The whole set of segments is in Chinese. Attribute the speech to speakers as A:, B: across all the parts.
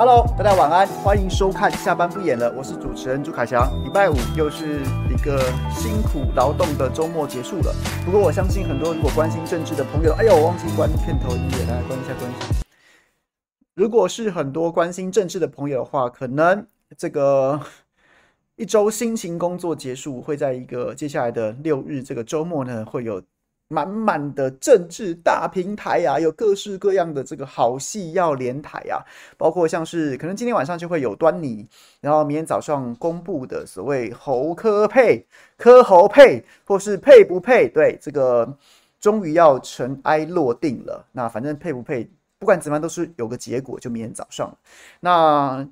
A: Hello，大家晚安，欢迎收看下班不演了，我是主持人朱凯翔。礼拜五又是一个辛苦劳动的周末结束了。不过我相信很多如果关心政治的朋友，哎呦，我忘记关片头音乐，来关一下，关一下。如果是很多关心政治的朋友的话，可能这个 一周辛勤工作结束，会在一个接下来的六日这个周末呢，会有。满满的政治大平台呀、啊，有各式各样的这个好戏要连台呀、啊，包括像是可能今天晚上就会有端倪，然后明天早上公布的所谓侯科配、柯侯配，或是配不配，对，这个终于要尘埃落定了。那反正配不配，不管怎么样都是有个结果，就明天早上。那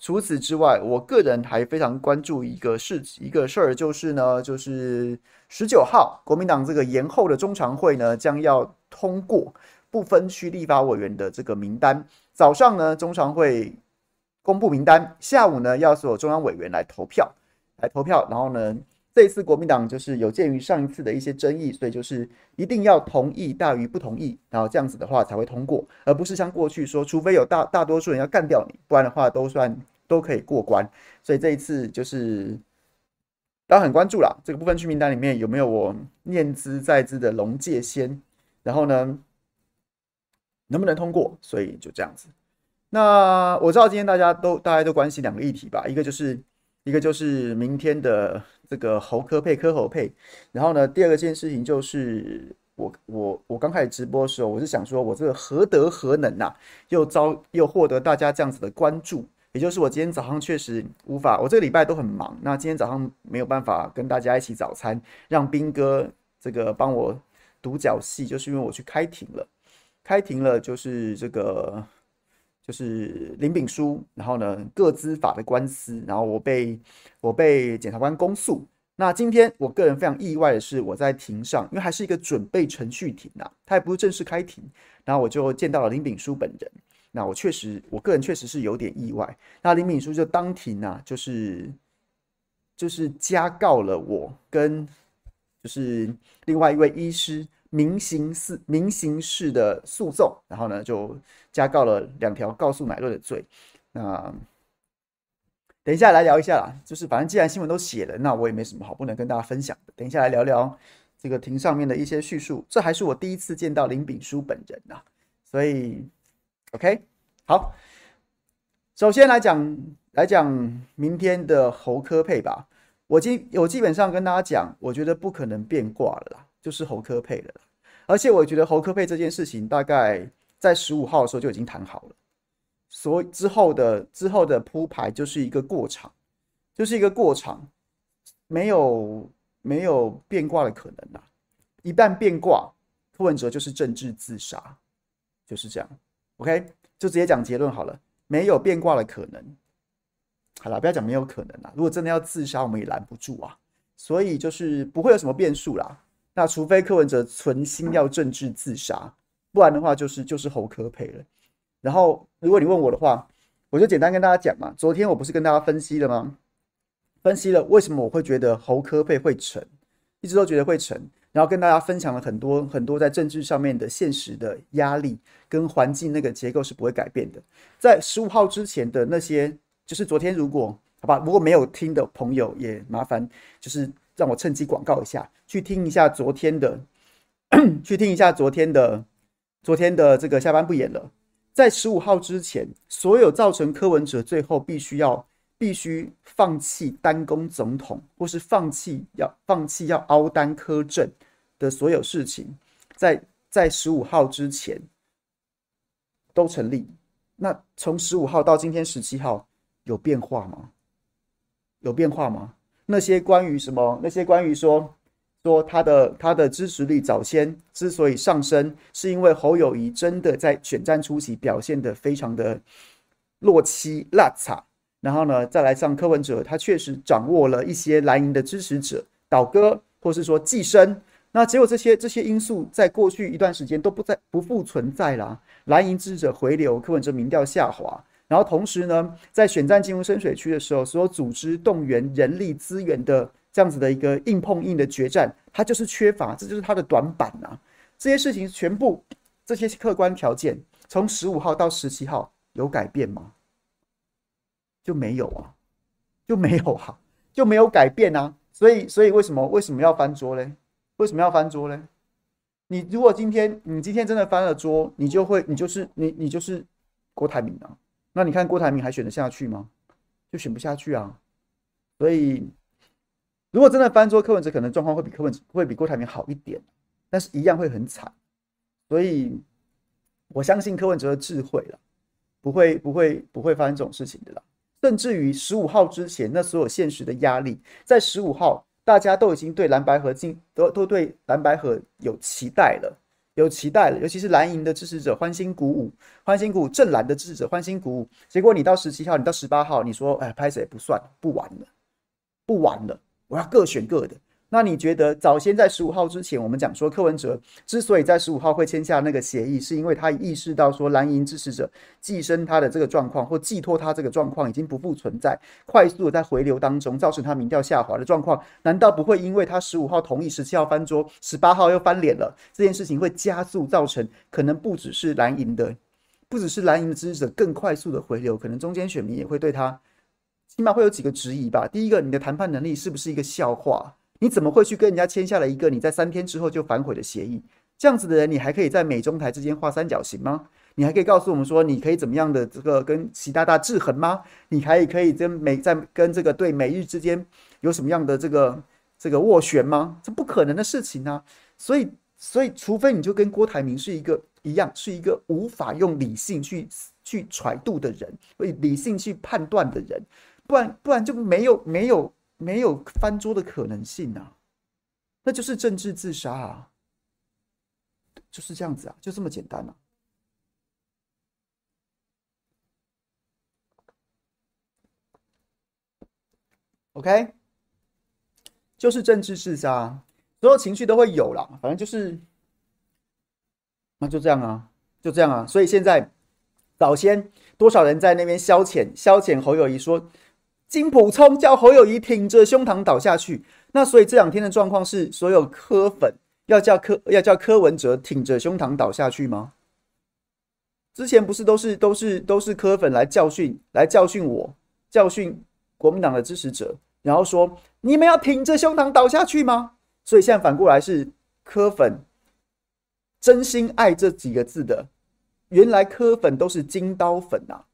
A: 除此之外，我个人还非常关注一个事，一个事儿，就是呢，就是十九号国民党这个延后的中常会呢，将要通过不分区立法委员的这个名单。早上呢，中常会公布名单，下午呢，要所有中央委员来投票，来投票。然后呢，这一次国民党就是有鉴于上一次的一些争议，所以就是一定要同意大于不同意，然后这样子的话才会通过，而不是像过去说，除非有大大多数人要干掉你，不然的话都算。都可以过关，所以这一次就是大家很关注啦。这个部分区名单里面有没有我念兹在兹的龙介先？然后呢，能不能通过？所以就这样子。那我知道今天大家都大家都关心两个议题吧，一个就是一个就是明天的这个侯科配科侯配，然后呢，第二个件事情就是我我我刚开始直播的时候，我是想说我这个何德何能呐、又遭又获得大家这样子的关注。也就是我今天早上确实无法，我这个礼拜都很忙。那今天早上没有办法跟大家一起早餐，让兵哥这个帮我独角戏，就是因为我去开庭了。开庭了，就是这个就是林炳书，然后呢，个资法的官司，然后我被我被检察官公诉。那今天我个人非常意外的是，我在庭上，因为还是一个准备程序庭啊，他也不是正式开庭，然后我就见到了林炳书本人。那我确实，我个人确实是有点意外。那林炳书就当庭啊，就是就是加告了我跟就是另外一位医师民刑事民刑事的诉讼，然后呢就加告了两条告诉乃论的罪。那等一下来聊一下啦，就是反正既然新闻都写了，那我也没什么好不能跟大家分享的。等一下来聊聊这个庭上面的一些叙述。这还是我第一次见到林炳书本人呐，所以。OK，好，首先来讲来讲明天的侯科配吧。我基我基本上跟大家讲，我觉得不可能变卦了啦，就是侯柯配了。而且我觉得侯柯配这件事情，大概在十五号的时候就已经谈好了，所以之后的之后的铺排就是一个过场，就是一个过场，没有没有变卦的可能啦。一旦变卦，柯文哲就是政治自杀，就是这样。OK，就直接讲结论好了，没有变卦的可能。好了，不要讲没有可能啦。如果真的要自杀，我们也拦不住啊。所以就是不会有什么变数啦。那除非柯文哲存心要政治自杀，不然的话就是就是侯柯配了。然后如果你问我的话，我就简单跟大家讲嘛。昨天我不是跟大家分析了吗？分析了为什么我会觉得侯柯配会成，一直都觉得会成。然后跟大家分享了很多很多在政治上面的现实的压力跟环境，那个结构是不会改变的。在十五号之前的那些，就是昨天如果好吧，如果没有听的朋友也麻烦，就是让我趁机广告一下，去听一下昨天的，去听一下昨天的，昨天的这个下班不演了。在十五号之前，所有造成柯文哲最后必须要。必须放弃单攻总统，或是放弃要放弃要凹单柯政的所有事情，在在十五号之前都成立。那从十五号到今天十七号有变化吗？有变化吗？那些关于什么？那些关于说说他的他的支持率早先之所以上升，是因为侯友宜真的在选战初期表现得非常的落漆落差。然后呢，再来上柯文哲，他确实掌握了一些蓝营的支持者倒戈，或是说寄生。那结果这些这些因素在过去一段时间都不再不复存在啦。蓝营支持者回流，柯文哲民调下滑。然后同时呢，在选战进入深水区的时候，所有组织动员人力资源的这样子的一个硬碰硬的决战，它就是缺乏，这就是它的短板呐。这些事情全部这些客观条件，从十五号到十七号有改变吗？就没有啊，就没有啊，就没有改变啊。所以，所以为什么为什么要翻桌嘞？为什么要翻桌嘞？你如果今天你今天真的翻了桌，你就会你就是你你就是郭台铭啊。那你看郭台铭还选得下去吗？就选不下去啊。所以，如果真的翻桌，柯文哲可能状况会比柯文哲会比郭台铭好一点，但是一样会很惨。所以，我相信柯文哲的智慧了，不会不会不会发生这种事情的啦。甚至于十五号之前，那所有现实的压力，在十五号，大家都已经对蓝白合进都都对蓝白合有期待了，有期待了。尤其是蓝营的支持者欢欣鼓舞，欢欣鼓舞正蓝的支持者欢欣鼓舞。结果你到十七号，你到十八号，你说哎，拍子也不算，不玩了，不玩了，我要各选各的。那你觉得早先在十五号之前，我们讲说柯文哲之所以在十五号会签下那个协议，是因为他意识到说蓝营支持者寄生他的这个状况，或寄托他这个状况已经不复存在，快速的在回流当中，造成他民调下滑的状况，难道不会因为他十五号同意十七号翻桌，十八号又翻脸了，这件事情会加速造成可能不只是蓝营的，不只是蓝营的支持者更快速的回流，可能中间选民也会对他起码会有几个质疑吧。第一个，你的谈判能力是不是一个笑话？你怎么会去跟人家签下了一个你在三天之后就反悔的协议？这样子的人，你还可以在美中台之间画三角形吗？你还可以告诉我们说，你可以怎么样的这个跟习大大制衡吗？你还可以跟美在跟这个对美日之间有什么样的这个这个斡旋吗？这不可能的事情啊！所以，所以除非你就跟郭台铭是一个一样，是一个无法用理性去去揣度的人，会理性去判断的人，不然不然就没有没有。没有翻桌的可能性啊，那就是政治自杀啊，就是这样子啊，就这么简单啊。OK，就是政治自杀，所有情绪都会有啦，反正就是，那就这样啊，就这样啊。所以现在早先多少人在那边消遣消遣侯友宜说。金普聪叫侯友宜挺着胸膛倒下去，那所以这两天的状况是，所有柯粉要叫柯要叫柯文哲挺着胸膛倒下去吗？之前不是都是都是都是柯粉来教训来教训我教训国民党的支持者，然后说你们要挺着胸膛倒下去吗？所以现在反过来是柯粉真心爱这几个字的，原来柯粉都是金刀粉呐、啊。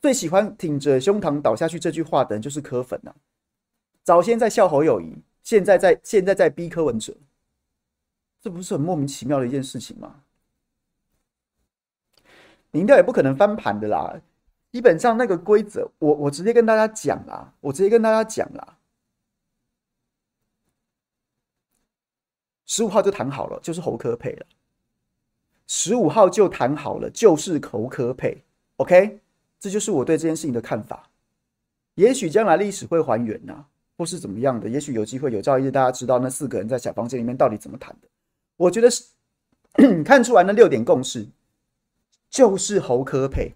A: 最喜欢挺着胸膛倒下去这句话的人就是柯粉呐、早先在笑侯友宜，现在在现在在逼柯文哲，这不是很莫名其妙的一件事情吗？民调也不可能翻盘的啦。基本上那个规则，我我直接跟大家讲啦，我直接跟大家讲啦。十五号就谈好了，就是侯柯配了。十五号就谈好了，就是侯柯配。OK。这就是我对这件事情的看法。也许将来历史会还原呐、或是怎么样的。也许有机会有朝一日大家知道那四个人在小房间里面到底怎么谈的。我觉得是 看出来那六点共识就是侯柯配，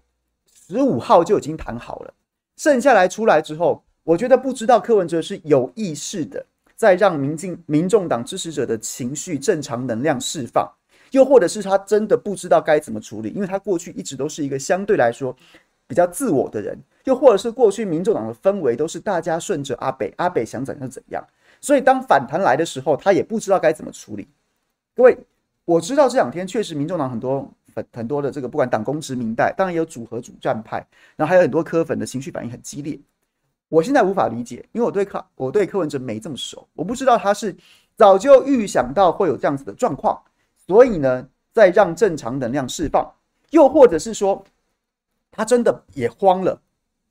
A: 十五号就已经谈好了。剩下来出来之后，我觉得不知道柯文哲是有意识的在让民进民众党支持者的情绪正常能量释放，又或者是他真的不知道该怎么处理，因为他过去一直都是一个相对来说。比较自我的人，又或者是过去民众党的氛围都是大家顺着阿北，阿北想怎样怎样，所以当反弹来的时候，他也不知道该怎么处理。各位，我知道这两天确实民众党很多很很多的这个不管党公职民代，当然也有组合主战派，然后还有很多科粉的情绪反应很激烈。我现在无法理解，因为我对柯我对柯文哲没这么熟，我不知道他是早就预想到会有这样子的状况，所以呢，在让正常能量释放，又或者是说。他真的也慌了，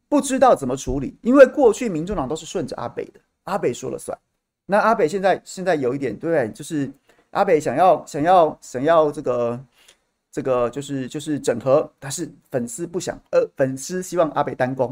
A: 不知道怎么处理，因为过去民众党都是顺着阿北的，阿北说了算。那阿北现在现在有一点对，就是阿北想要想要想要这个这个就是就是整合，但是粉丝不想，呃，粉丝希望阿北单攻，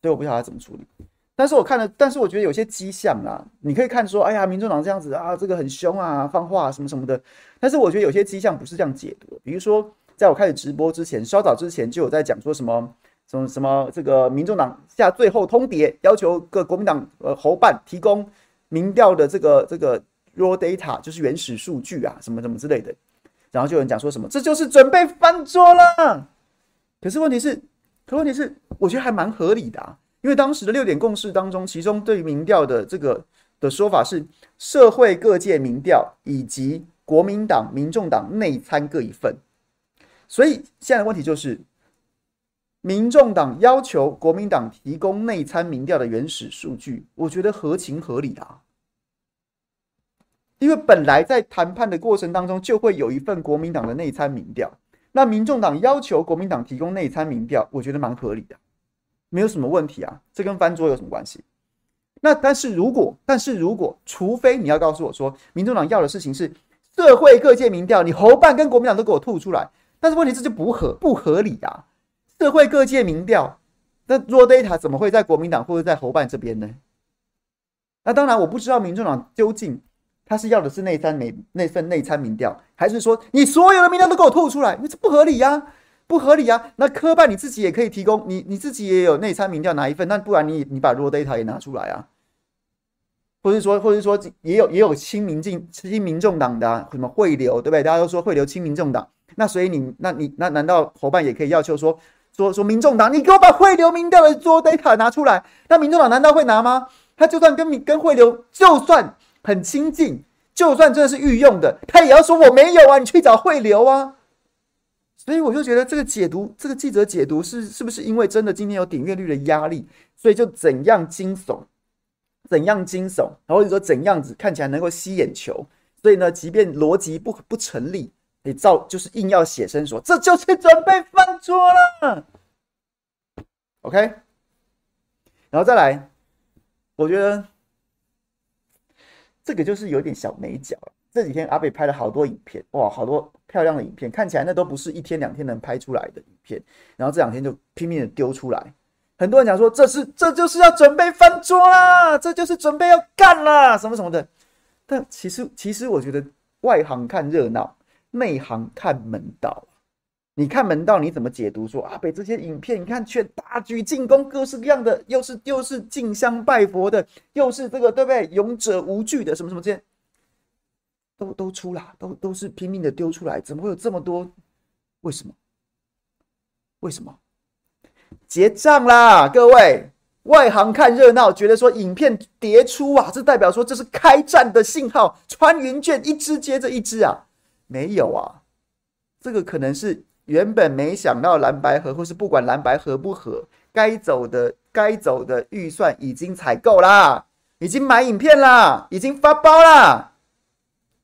A: 所以我不晓得他怎么处理。但是我看了，但是我觉得有些迹象啊，你可以看说，哎呀，民众党这样子啊，这个很凶啊，放话什么什么的。但是我觉得有些迹象不是这样解读，比如说。在我开始直播之前，稍早之前就有在讲说什么什么什么，这个民众党下最后通牒，要求各国民党呃侯办提供民调的这个这个 raw data，就是原始数据啊，什么什么之类的。然后就有人讲说什么，这就是准备翻桌了。可是问题是，可问题是，我觉得还蛮合理的啊，因为当时的六点共识当中，其中对于民调的这个的说法是，社会各界民调以及国民党、民众党内参各一份。所以现在的问题就是，民众党要求国民党提供内参民调的原始数据，我觉得合情合理啊。因为本来在谈判的过程当中，就会有一份国民党的内参民调。那民众党要求国民党提供内参民调，我觉得蛮合理的，没有什么问题啊。这跟翻桌有什么关系？那但是如果，但是如果，除非你要告诉我说，民众党要的事情是社会各界民调，你侯办跟国民党都给我吐出来。但是问题这就不合不合理啊！社会各界民调，那 raw data 怎么会在国民党或者在侯办这边呢？那当然，我不知道民众党究竟。他是要的是内参内那份内参民调，还是说你所有的民调都给我吐出来？因为这不合理呀、啊，不合理呀、啊。那科办你自己也可以提供，你你自己也有内参民调拿一份，那不然你你把 raw data 也拿出来啊？或者说，或者说也有也有亲民进亲民众党的、什么汇流，对不对？大家都说汇流亲民众党，那所以你那你那难道伙伴也可以要求说说说民众党，你给我把汇流民调的 raw data 拿出来？那民众党难道会拿吗？他就算跟民跟汇流就算。很亲近，就算真的是御用的，他也要说我没有啊，你去找汇流啊。所以我就觉得这个解读，这个记者解读是是不是因为真的今天有点阅率的压力，所以就怎样惊悚，怎样惊悚，然后或者说怎样子看起来能够吸眼球，所以呢，即便逻辑不不成立，你照就是硬要写生说这就是准备翻桌了。OK，然后再来，我觉得。这个就是有点小美角了。这几天阿北拍了好多影片，哇，好多漂亮的影片，看起来那都不是一天两天能拍出来的影片。然后这两天就拼命的丢出来，很多人讲说这是这就是要准备翻桌啦，这就是准备要干啦，什么什么的。但其实其实我觉得外行看热闹，内行看门道。你看门道，你怎么解读说？阿北这些影片，你看却大举进攻，各式各样的，又是又是进香拜佛的，又是这个对不对？勇者无惧的，什么什么这些，都都出来，都都是拼命的丢出来，怎么会有这么多？为什么？为什么？结账啦，各位外行看热闹，觉得说影片迭出啊，这代表说这是开战的信号，穿云箭一支接着一支啊，没有啊，这个可能是。原本没想到蓝白合，或是不管蓝白合不合，该走的该走的预算已经采购啦，已经买影片啦，已经发包啦。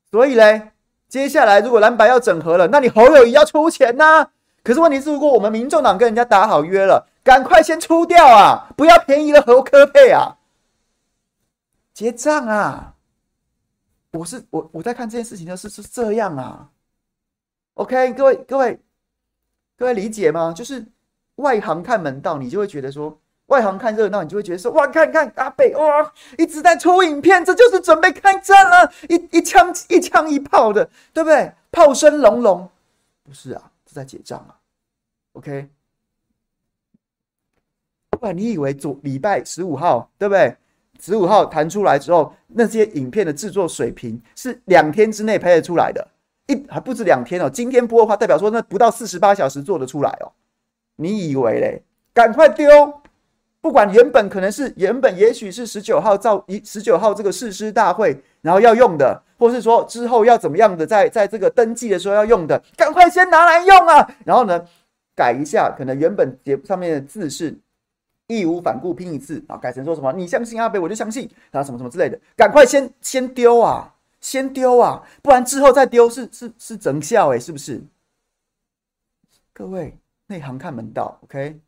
A: 所以嘞，接下来如果蓝白要整合了，那你侯友宜要出钱呐、可是问题是，如果我们民众党跟人家打好约了，赶快先出掉啊，不要便宜了侯科配啊，结账啊。我是我我在看这件事情的是是这样啊。OK，各位各位。各位理解吗？就是外行看门道，你就会觉得说；外行看热闹，你就会觉得说：哇，看看阿北哇，一直在出影片，这就是准备开战了，一一枪一枪一炮的，对不对？炮声隆隆，不是啊，是在结账啊。OK，不然你以为昨礼拜十五号，对不对？十五号弹出来之后，那些影片的制作水平是两天之内拍得出来的。一还不止两天哦，今天播的话，代表说那不到四十八小时做得出来哦。你以为嘞？赶快丢！不管原本可能是原本也许是十九号造一十九号这个誓师大会，然后要用的，或是说之后要怎么样的，在在这个登记的时候要用的，赶快先拿来用啊！然后呢，改一下，可能原本节目上面的字是义无反顾拼一次啊，改成说什么你相信阿北，我就相信，啊什么什么之类的，赶快先先丢啊！先丢啊，不然之后再丢是是是整效诶，是不是？各位内行看门道，OK？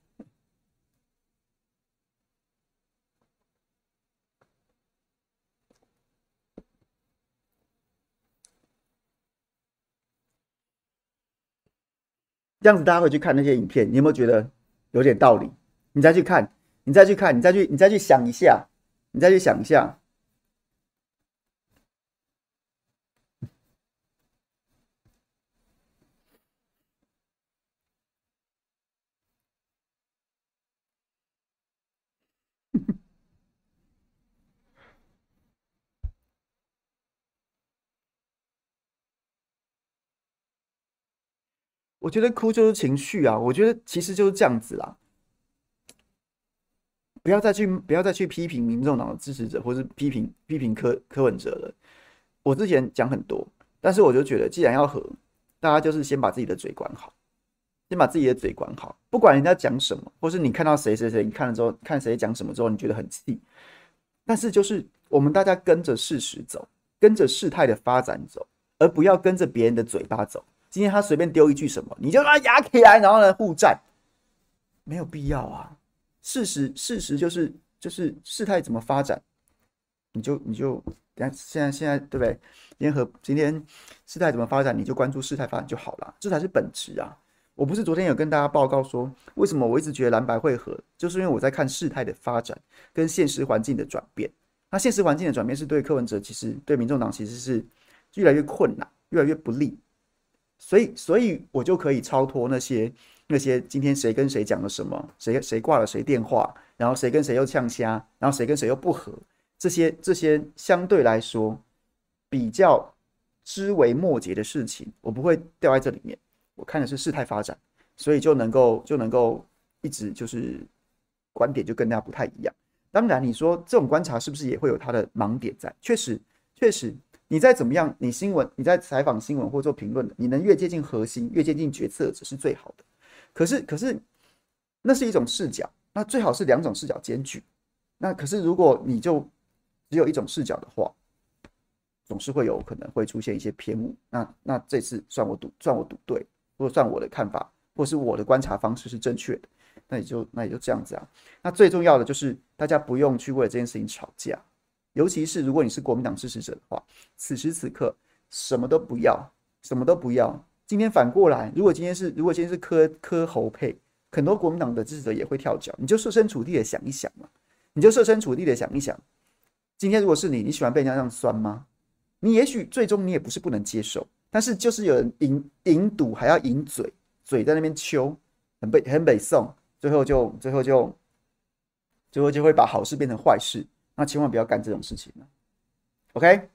A: 这样子大家会去看那些影片，你有没有觉得有点道理？你再去看，你再去看，你再去，你再去想一下，你再去想一下。我觉得哭就是情绪啊！我觉得其实就是这样子啦。不要再去不要再去批评民众党的支持者，或是批评批评柯柯文哲了。我之前讲很多，但是我就觉得，既然要和，大家就是先把自己的嘴管好，先把自己的嘴管好。不管人家讲什么，或是你看到谁谁谁，你看了之后看谁讲什么之后，你觉得很气，但是就是我们大家跟着事实走，跟着事态的发展走，而不要跟着别人的嘴巴走。今天他随便丢一句什么，你就把他压起来，然后呢互战，没有必要啊。事实事实就是就是事态怎么发展，你就你就等下现在现在对不对？联合今天事态怎么发展，你就关注事态发展就好了，这才是本质啊！我不是昨天有跟大家报告说，为什么我一直觉得蓝白会合，就是因为我在看事态的发展跟现实环境的转变。那现实环境的转变是对柯文哲，其实对民众党其实是越来越困难，越来越不利。所以，所以我就可以超脱那些那些今天谁跟谁讲了什么，谁谁挂了谁电话，然后谁跟谁又呛瞎，然后谁跟谁又不和，这些这些相对来说比较枝微末节的事情，我不会掉在这里面。我看的是事态发展，所以就能够就能够一直就是观点就跟大家不太一样。当然，你说这种观察是不是也会有它的盲点在？确实，确实。你再怎么样，你新闻你在采访新闻或做评论的，你能越接近核心，越接近决策者是最好的。可是，可是那是一种视角，那最好是两种视角兼具。那可是如果你就只有一种视角的话，总是会有可能会出现一些偏误。那那这次算我赌，算我赌对，或者算我的看法，或是我的观察方式是正确的，那也就那也就这样子啊。那最重要的就是大家不用去为这件事情吵架。尤其是如果你是国民党支持者的话，此时此刻什么都不要，什么都不要。今天反过来，如果今天是如果今天是柯柯侯配，很多国民党的支持者也会跳脚。你就设身处地的想一想嘛，你就设身处地的想一想，今天如果是你，你喜欢被人家这样酸吗？你也许最终你也不是不能接受，但是就是有人引引堵，还要引嘴，嘴在那边秋，很北很北宋，最后就最后就最后就会把好事变成坏事。那千万不要干这种事情了，OK？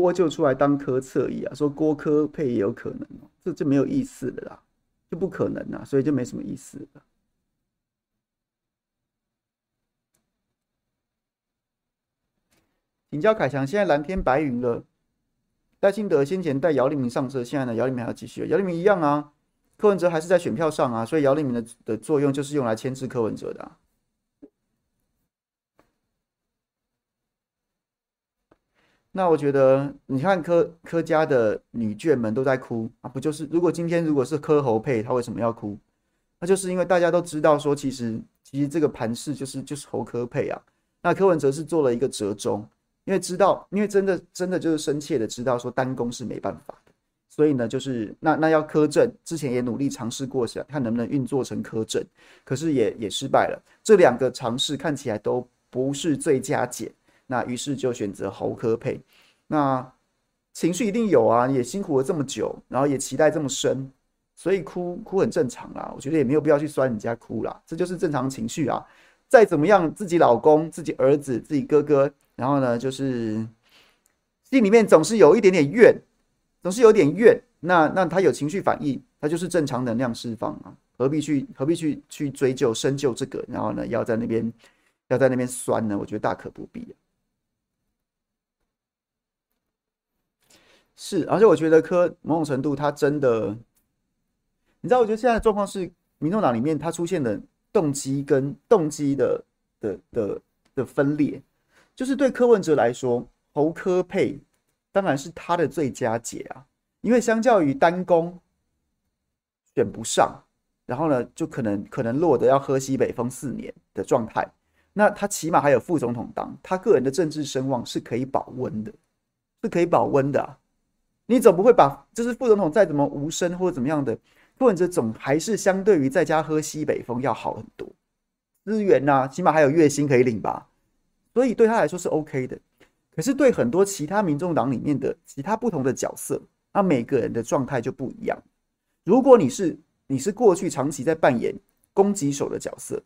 A: 郭就出来当科侧翼啊，说郭科配也有可能哦，这这没有意思的啦，就不可能啊，所以就没什么意思了。请教凯翔，现在蓝天白云了，赖清德先前带姚立明上车，现在呢，姚立明还要继续，姚立明一样啊，柯文哲还是在选票上啊，所以姚立明的的作用就是用来牵制柯文哲的啊。那我觉得，你看柯柯家的女眷们都在哭啊，不就是？如果今天如果是柯侯配，他为什么要哭？那就是因为大家都知道说，其实其实这个盘势就是就是侯柯配啊。那柯文哲是做了一个折中，因为知道，因为真的真的就是深切的知道说单攻是没办法的，所以呢，就是那那要柯正，之前也努力尝试过想看能不能运作成柯正，可是也也失败了。这两个尝试看起来都不是最佳解。那于是就选择侯柯配，那情绪一定有啊，也辛苦了这么久，然后也期待这么深，所以哭哭很正常啦。我觉得也没有必要去酸人家哭啦，这就是正常情绪啊。再怎么样，自己老公、自己儿子、自己哥哥，然后呢，就是心里面总是有一点点怨，总是有点怨。那那他有情绪反应，他就是正常能量释放啊，何必去何必去去追究深究这个？然后呢，要在那边要在那边酸呢？我觉得大可不必啊。是，而且我觉得柯某种程度他真的，你知道，我觉得现在的状况是，民众党里面他出现的动机跟动机的的的的分裂，就是对柯文哲来说，侯科配当然是他的最佳解啊，因为相较于单攻选不上，然后呢，就可能可能落得要喝西北风四年的状态，那他起码还有副总统当，他个人的政治声望是可以保温的，是可以保温的啊。你总不会把就是副总统再怎么无声或者怎么样的，柯文哲总还是相对于在家喝西北风要好很多，资源呐、起码还有月薪可以领吧。所以对他来说是 OK 的。可是对很多其他民众党里面的其他不同的角色，那每个人的状态就不一样。如果你是你是过去长期在扮演攻击手的角色，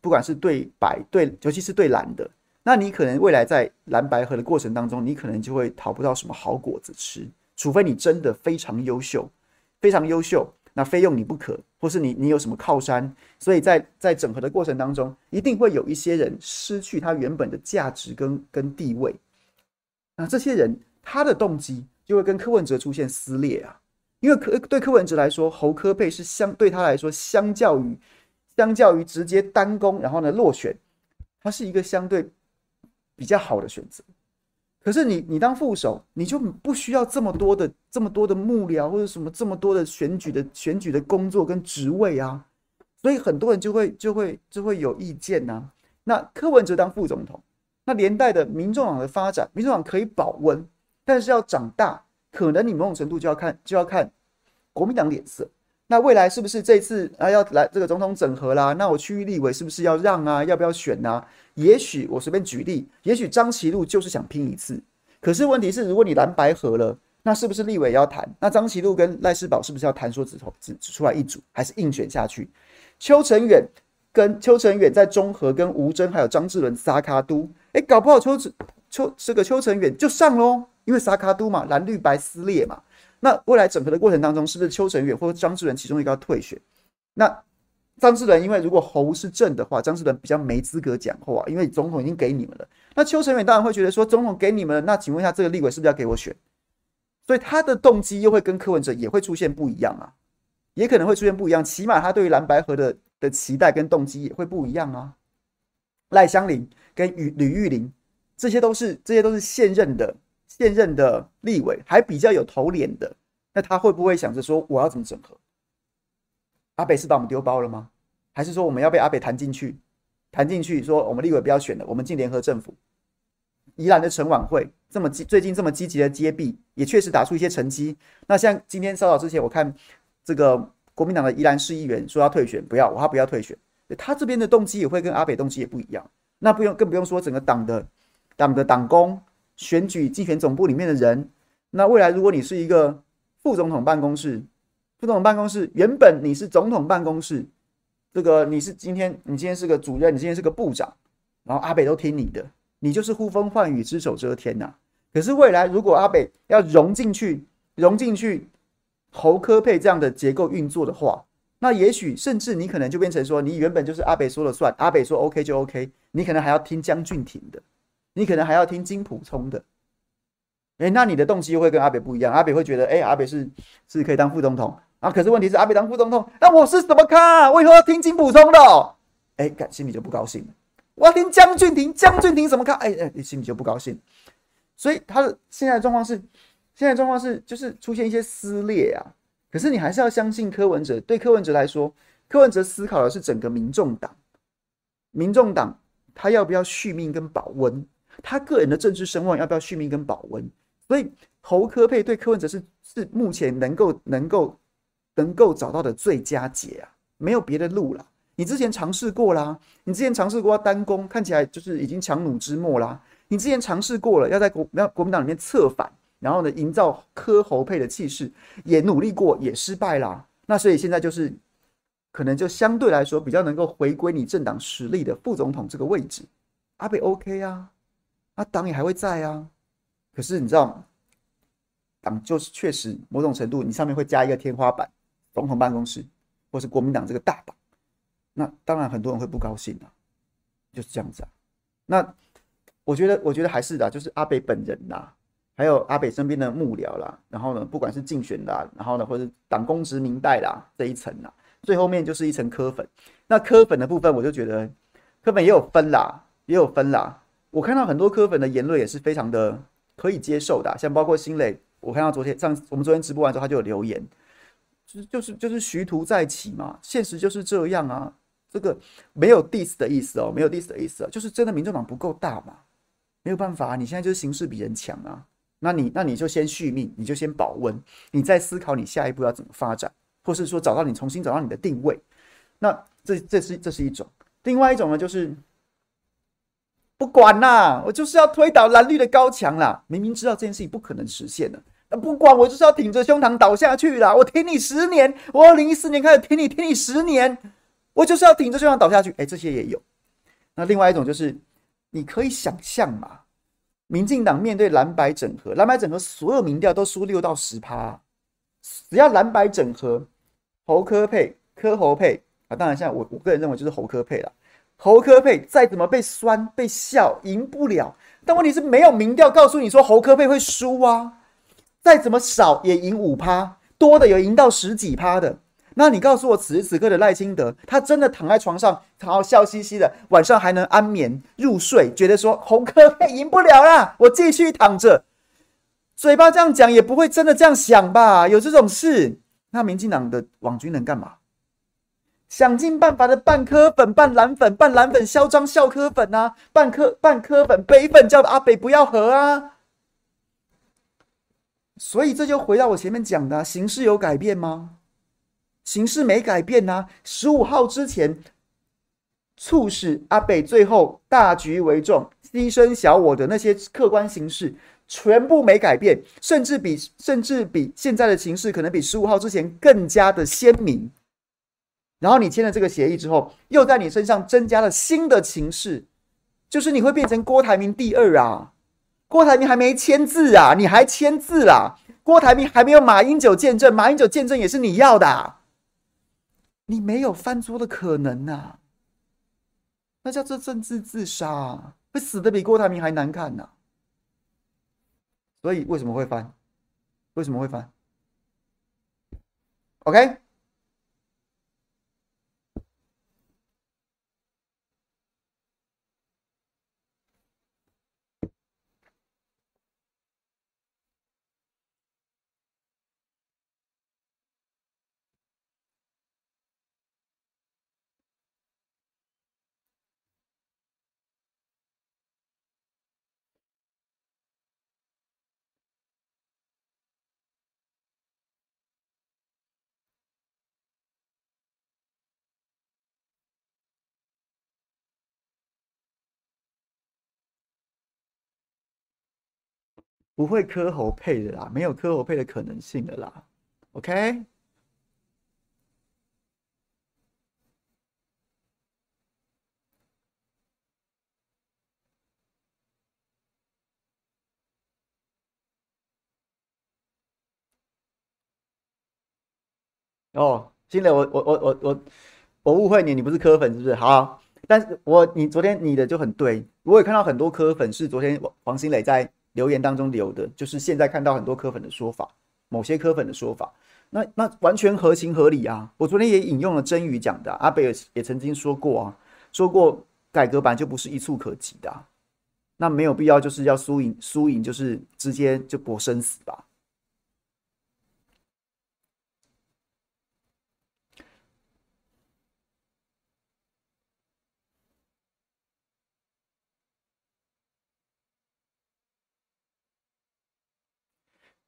A: 不管是对白对，尤其是对蓝的，那你可能未来在蓝白合的过程当中，你可能就会讨不到什么好果子吃，除非你真的非常优秀，非常优秀，那非用你不可，或是你你有什么靠山，所以在在整合的过程当中，一定会有一些人失去他原本的价值跟跟地位。那这些人他的动机就会跟柯文哲出现撕裂啊，因为柯对柯文哲来说，侯柯配是相对他来说，相较于相较于直接单攻，然后呢落选，他是一个相对比较好的选择。可是你你当副手，你就不需要这么多的这么多的幕僚或者什么这么多的选举的选举的工作跟职位啊，所以很多人就会就会就会有意见呐、啊。那柯文哲当副总统。那连带的民众党的发展，民众党可以保温，但是要长大，可能你某种程度就要看就要看国民党脸色。那未来是不是这次啊要来这个总统整合啦？那我区域立委是不是要让啊？要不要选啊？也许我随便举例，也许张其禄就是想拼一次。可是问题是，如果你蓝白合了，那是不是立委要谈？那张其禄跟赖士宝是不是要谈说只只只出来一组，还是硬选下去？邱成远跟邱成远在中和跟吴峥还有张智伦撒卡都。哎，搞不好邱子邱这个邱成远就上喽，因为撒卡都嘛，蓝绿白撕裂嘛。那未来整合的过程当中，是不是邱成远或者张志伦其中一个要退选？那张志伦因为如果侯是正的话，张志伦比较没资格讲话，因为总统已经给你们了。那邱成远当然会觉得说，总统给你们了，那请问一下这个立委是不是要给我选？所以他的动机又会跟柯文哲也会出现不一样啊，也可能会出现不一样。起码他对于蓝白合的的期待跟动机也会不一样啊。赖香伶。跟与吕玉玲，这些都是这些都是现任的现任的立委，还比较有头脸的。那他会不会想着说，我要怎么整合？阿北是把我们丢包了吗？还是说我们要被阿北弹进去？弹进去说我们立委不要选了，我们进联合政府。宜兰的陈晚会这么积最近这么积极的接臂，也确实打出一些成绩。那像今天稍早之前，我看这个国民党的宜兰市议员说要退选，不要我，他不要退选。他这边的动机也会跟阿北动机也不一样。那不用，更不用说整个党的党的党工选举竞选总部里面的人。那未来如果你是一个副总统办公室，副总统办公室原本你是总统办公室，这个你是今天你今天是个主任，你今天是个部长，然后阿北都听你的，你就是呼风唤雨、只手遮天呐。可是未来如果阿北要融进去，融进去侯柯配这样的结构运作的话，那也许甚至你可能就变成说，你原本就是阿北说了算，阿北说 OK 就 OK。你可能还要听江俊廷的，你可能还要听金普聪的，哎，那你的动机会跟阿北不一样。阿北会觉得，哎，阿北是是可以当副总统啊。可是问题是，阿北当副总统，那我是什么咖？我以后要听金普聪的，哎，心里就不高兴。我要听江俊廷，江俊廷什么咖？哎哎，你心里就不高兴。所以他的现在的状况是，现在状况是就是出现一些撕裂啊。可是你还是要相信柯文哲，对柯文哲来说，柯文哲思考的是整个民众党，民众党。他要不要续命跟保温？他个人的政治声望要不要续命跟保温？所以侯科配对柯文哲是是目前能够能够能够找到的最佳解啊，没有别的路了。你之前尝试过啦，你之前尝试过要单攻，看起来就是已经强弩之末啦。你之前尝试过了，要在国要国民党里面策反，然后呢营造柯侯配的气势，也努力过，也失败啦。那所以现在就是。可能就相对来说比较能够回归你政党实力的副总统这个位置，阿北 OK 啊，那党也还会在啊。可是你知道，党就是确实某种程度，你上面会加一个天花板，总统办公室或是国民党这个大党，那当然很多人会不高兴啊，就是这样子啊。那我觉得，我觉得还是的，就是阿北本人呐，还有阿北身边的幕僚啦，然后呢，不管是竞选啦，然后呢，或者党公职民代啦这一层啦。最后面就是一层科粉，那科粉的部分，我就觉得科粉也有分啦，也有分啦。我看到很多科粉的言论也是非常的可以接受的，像包括新磊，我看到昨天上我们昨天直播完之后，他就有留言，就是就是就是徐图再起嘛，现实就是这样啊。这个没有 diss 的意思哦，没有 diss 的意思啊，就是真的民众党不够大嘛，没有办法，你现在就是形势比人强啊，那你那你就先续命，你就先保温，你再思考你下一步要怎么发展。或是说找到你，重新找到你的定位，那这这是这是一种。另外一种呢，就是不管啦，我就是要推倒蓝绿的高墙啦。明明知道这件事情不可能实现的，那不管，我就是要挺着胸膛倒下去啦。我挺你十年，我二零一四年开始挺你，挺你十年，我就是要挺着胸膛倒下去。哎、这些也有。那另外一种就是，你可以想象嘛，民进党面对蓝白整合，蓝白整合所有民调都输六到十趴，只要蓝白整合，侯科配、科侯配啊，当然现在我我个人认为就是侯科配了。侯柯配再怎么被酸被笑，赢不了。但问题是没有民调告诉你说侯柯配会输啊，再怎么少也赢五趴，多的有赢到十几趴的。那你告诉我，此时此刻的赖清德，他真的躺在床上，然后笑嘻嘻的，晚上还能安眠入睡，觉得说侯柯配赢不了啦，我继续躺着，嘴巴这样讲也不会真的这样想吧？有这种事，那民进党的网军能干嘛？想尽办法的扮科粉、扮蓝粉、扮蓝粉嚣张笑科粉啊，扮科扮科粉北粉叫阿北不要和啊。所以这就回到我前面讲的，形势有改变吗？形势没改变呐，十五号之前，促使阿北最后大局为重、牺牲小我的那些客观形势，全部没改变，甚至比甚至比现在的形势可能比十五号之前更加的鲜明。然后你签了这个协议之后，又在你身上增加了新的情势，就是你会变成郭台铭第二啊！郭台铭还没签字啊，你还签字啦？郭台铭还没有马英九见证，马英九见证也是你要的啊。你没有翻桌的可能呐、啊，那叫做政治自杀，会死得比郭台铭还难看呐、啊。所以为什么会翻？为什么会翻？OK。不会磕侯配的啦，没有磕侯配的可能性的啦。OK，哦，金磊，我我我我我我误会你，你不是磕粉是不是？好，但是我你昨天你的就很对，我也看到很多磕粉是昨天王王新磊在。留言当中留的，就是现在看到很多科粉的说法，某些科粉的说法，那那完全合情合理啊！我昨天也引用了真宇讲的，阿贝尔也曾经说过啊，说过改革版就不是一触可及的，那没有必要就是要输赢输赢就是直接就搏生死吧。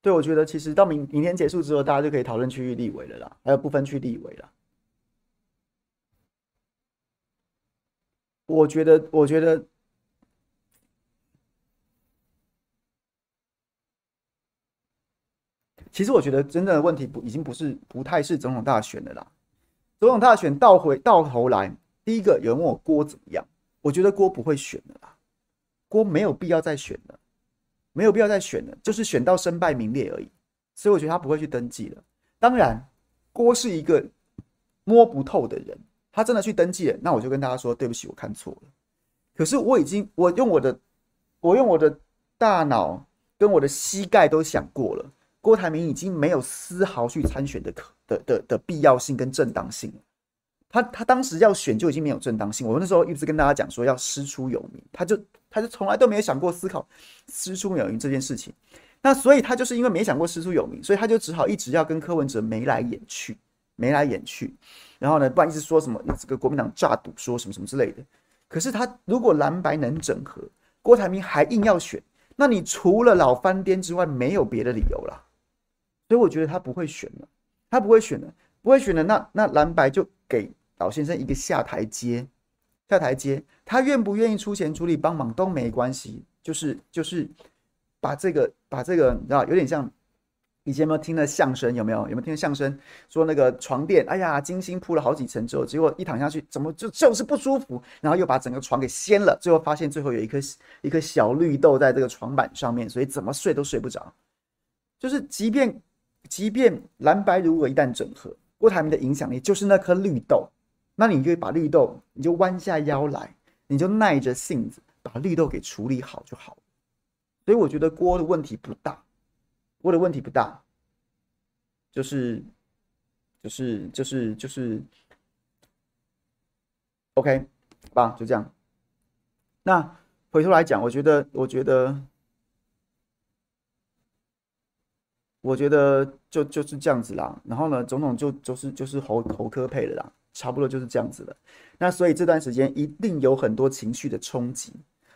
A: 对，我觉得其实到明明天结束之后，大家就可以讨论区域立委了啦，还有不分区立委了。我觉得，我觉得，其实我觉得真正的问题不已经不是不太是总统大选的啦。总统大选到回到头来，第一个有人问我郭怎么样，我觉得郭不会选的啦，郭没有必要再选了。没有必要再选了，就是选到身败名裂而已，所以我觉得他不会去登记了。当然，郭是一个摸不透的人，他真的去登记了，那我就跟大家说对不起，我看错了。可是我已经，我用我的，我用我的大脑跟我的膝盖都想过了，郭台铭已经没有丝毫去参选的可的的的必要性跟正当性了。他他当时要选就已经没有正当性，我们那时候一直跟大家讲说要师出有名，他就。他就从来都没有想过思考师出有名这件事情，那所以他就是因为没想过师出有名，所以他就只好一直要跟柯文哲眉来眼去，眉来眼去，然后呢，不然一直说什么这个国民党诈赌说什么什么之类的。可是他如果蓝白能整合，郭台铭还硬要选，那你除了老翻颠之外，没有别的理由了。所以我觉得他不会选了，他不会选了，不会选了。那那蓝白就给老先生一个下台阶。下台阶，他愿不愿意出钱出力帮忙都没关系，就是就是把这个把这个你知道有点像。以前有没有听了相声？有没有有没有听相声？说那个床垫，哎呀，精心铺了好几层之后，结果一躺下去，怎么就就是不舒服？然后又把整个床给掀了，最后发现最后有一颗一颗小绿豆在这个床板上面，所以怎么睡都睡不着。就是即便即便蓝白如果一旦整合，郭台铭的影响力就是那颗绿豆，那你就把绿豆，你就弯下腰来，你就耐着性子把绿豆给处理好就好。所以我觉得锅的问题不大。锅的问题不大，就是，就是，就是，就是，OK，吧，就这样。那回头来讲，我觉得，我觉得，我觉得就就是这样子啦。然后呢，总统就就是就是侯侯科配了啦，差不多就是这样子的。那所以这段时间一定有很多情绪的冲击，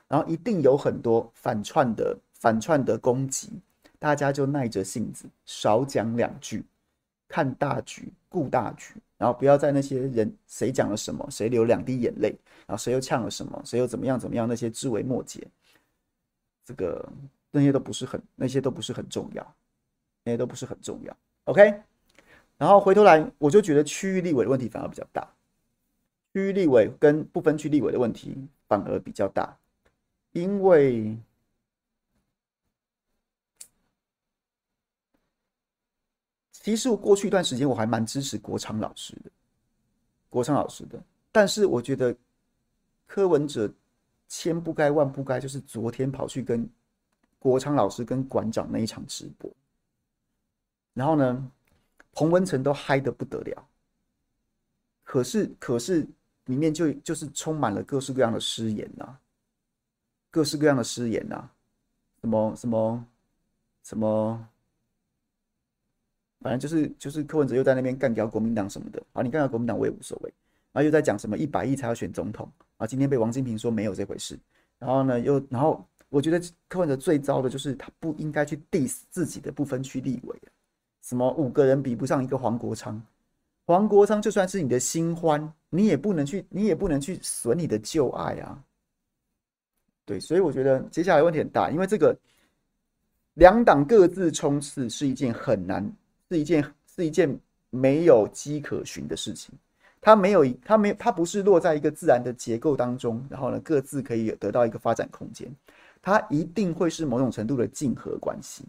A: 然后一定有很多反串的反串的攻击。大家就耐着性子，少讲两句，看大局，顾大局，然后不要在那些人谁讲了什么，谁流两滴眼泪，然后谁又呛了什么，谁又怎么样怎么样，那些枝微末节，这个那些都不是很，那些都不是很重要，那些都不是很重要。OK，然后回头来，我就觉得区域立委的问题反而比较大，区域立委跟不分区立委的问题反而比较大，因为。其实我过去一段时间我还蛮支持国昌老师的，国昌老师的，但是我觉得柯文哲千不该万不该，就是昨天跑去跟国昌老师跟馆长那一场直播，然后呢，彭文成都嗨得不得了，可是可是里面就就是充满了各式各样的失言呐，各式各样的失言呐，什么什么什么。反正就是就是柯文哲又在那边干掉国民党什么的，啊，你干掉国民党我也无所谓，然后又在讲什么一百亿才要选总统，啊，今天被王金平说没有这回事，然后呢又然后我觉得柯文哲最糟的就是他不应该去 diss 自己的不分区立委，什么五个人比不上一个黄国昌，黄国昌就算是你的新欢，你也不能去你也不能去损你的旧爱啊，对，所以我觉得接下来问题很大，因为这个两党各自冲刺是一件很难。是一件是一件没有迹可循的事情，它没有它没它不是落在一个自然的结构当中，然后呢各自可以得到一个发展空间，它一定会是某种程度的竞合关系，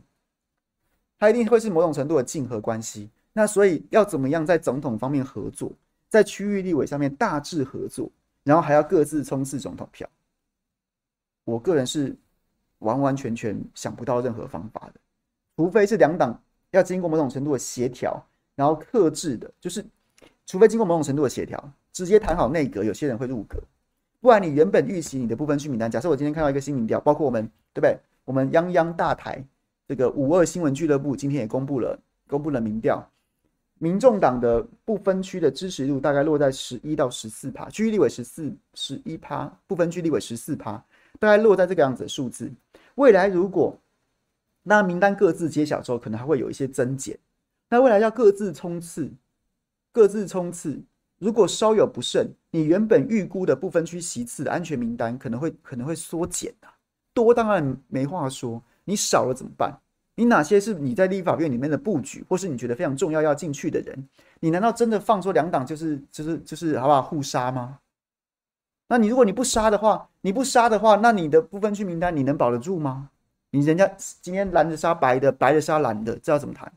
A: 它一定会是某种程度的竞合关系。那所以要怎么样在总统方面合作，在区域立委上面大致合作，然后还要各自冲刺总统票，我个人是完完全全想不到任何方法的，除非是两党。要经过某种程度的协调，然后克制的，就是除非经过某种程度的协调，直接谈好内阁，有些人会入阁，不然你原本预期你的部分区名单，假设我今天看到一个新民调，包括我们对不对？我们泱泱大台这个五二新闻俱乐部今天也公布了公布了民调，民众党的不分区的支持度大概落在十一到十四趴，区域立委十四十一趴，不分区立委十四趴，大概落在这个样子的数字。未来如果那名单各自揭晓之后，可能还会有一些增减。那未来要各自冲刺，各自冲刺。如果稍有不慎，你原本预估的不分区席次的安全名单可能会可能会缩减啊。多当然没话说，你少了怎么办？你哪些是你在立法院里面的布局，或是你觉得非常重要要进去的人？你难道真的放说两党就是就是就是好不好互杀吗？那你如果你不杀的话，你不杀的话，那你的不分区名单你能保得住吗？你人家今天蓝的杀白的，白的杀蓝的，这要怎么谈？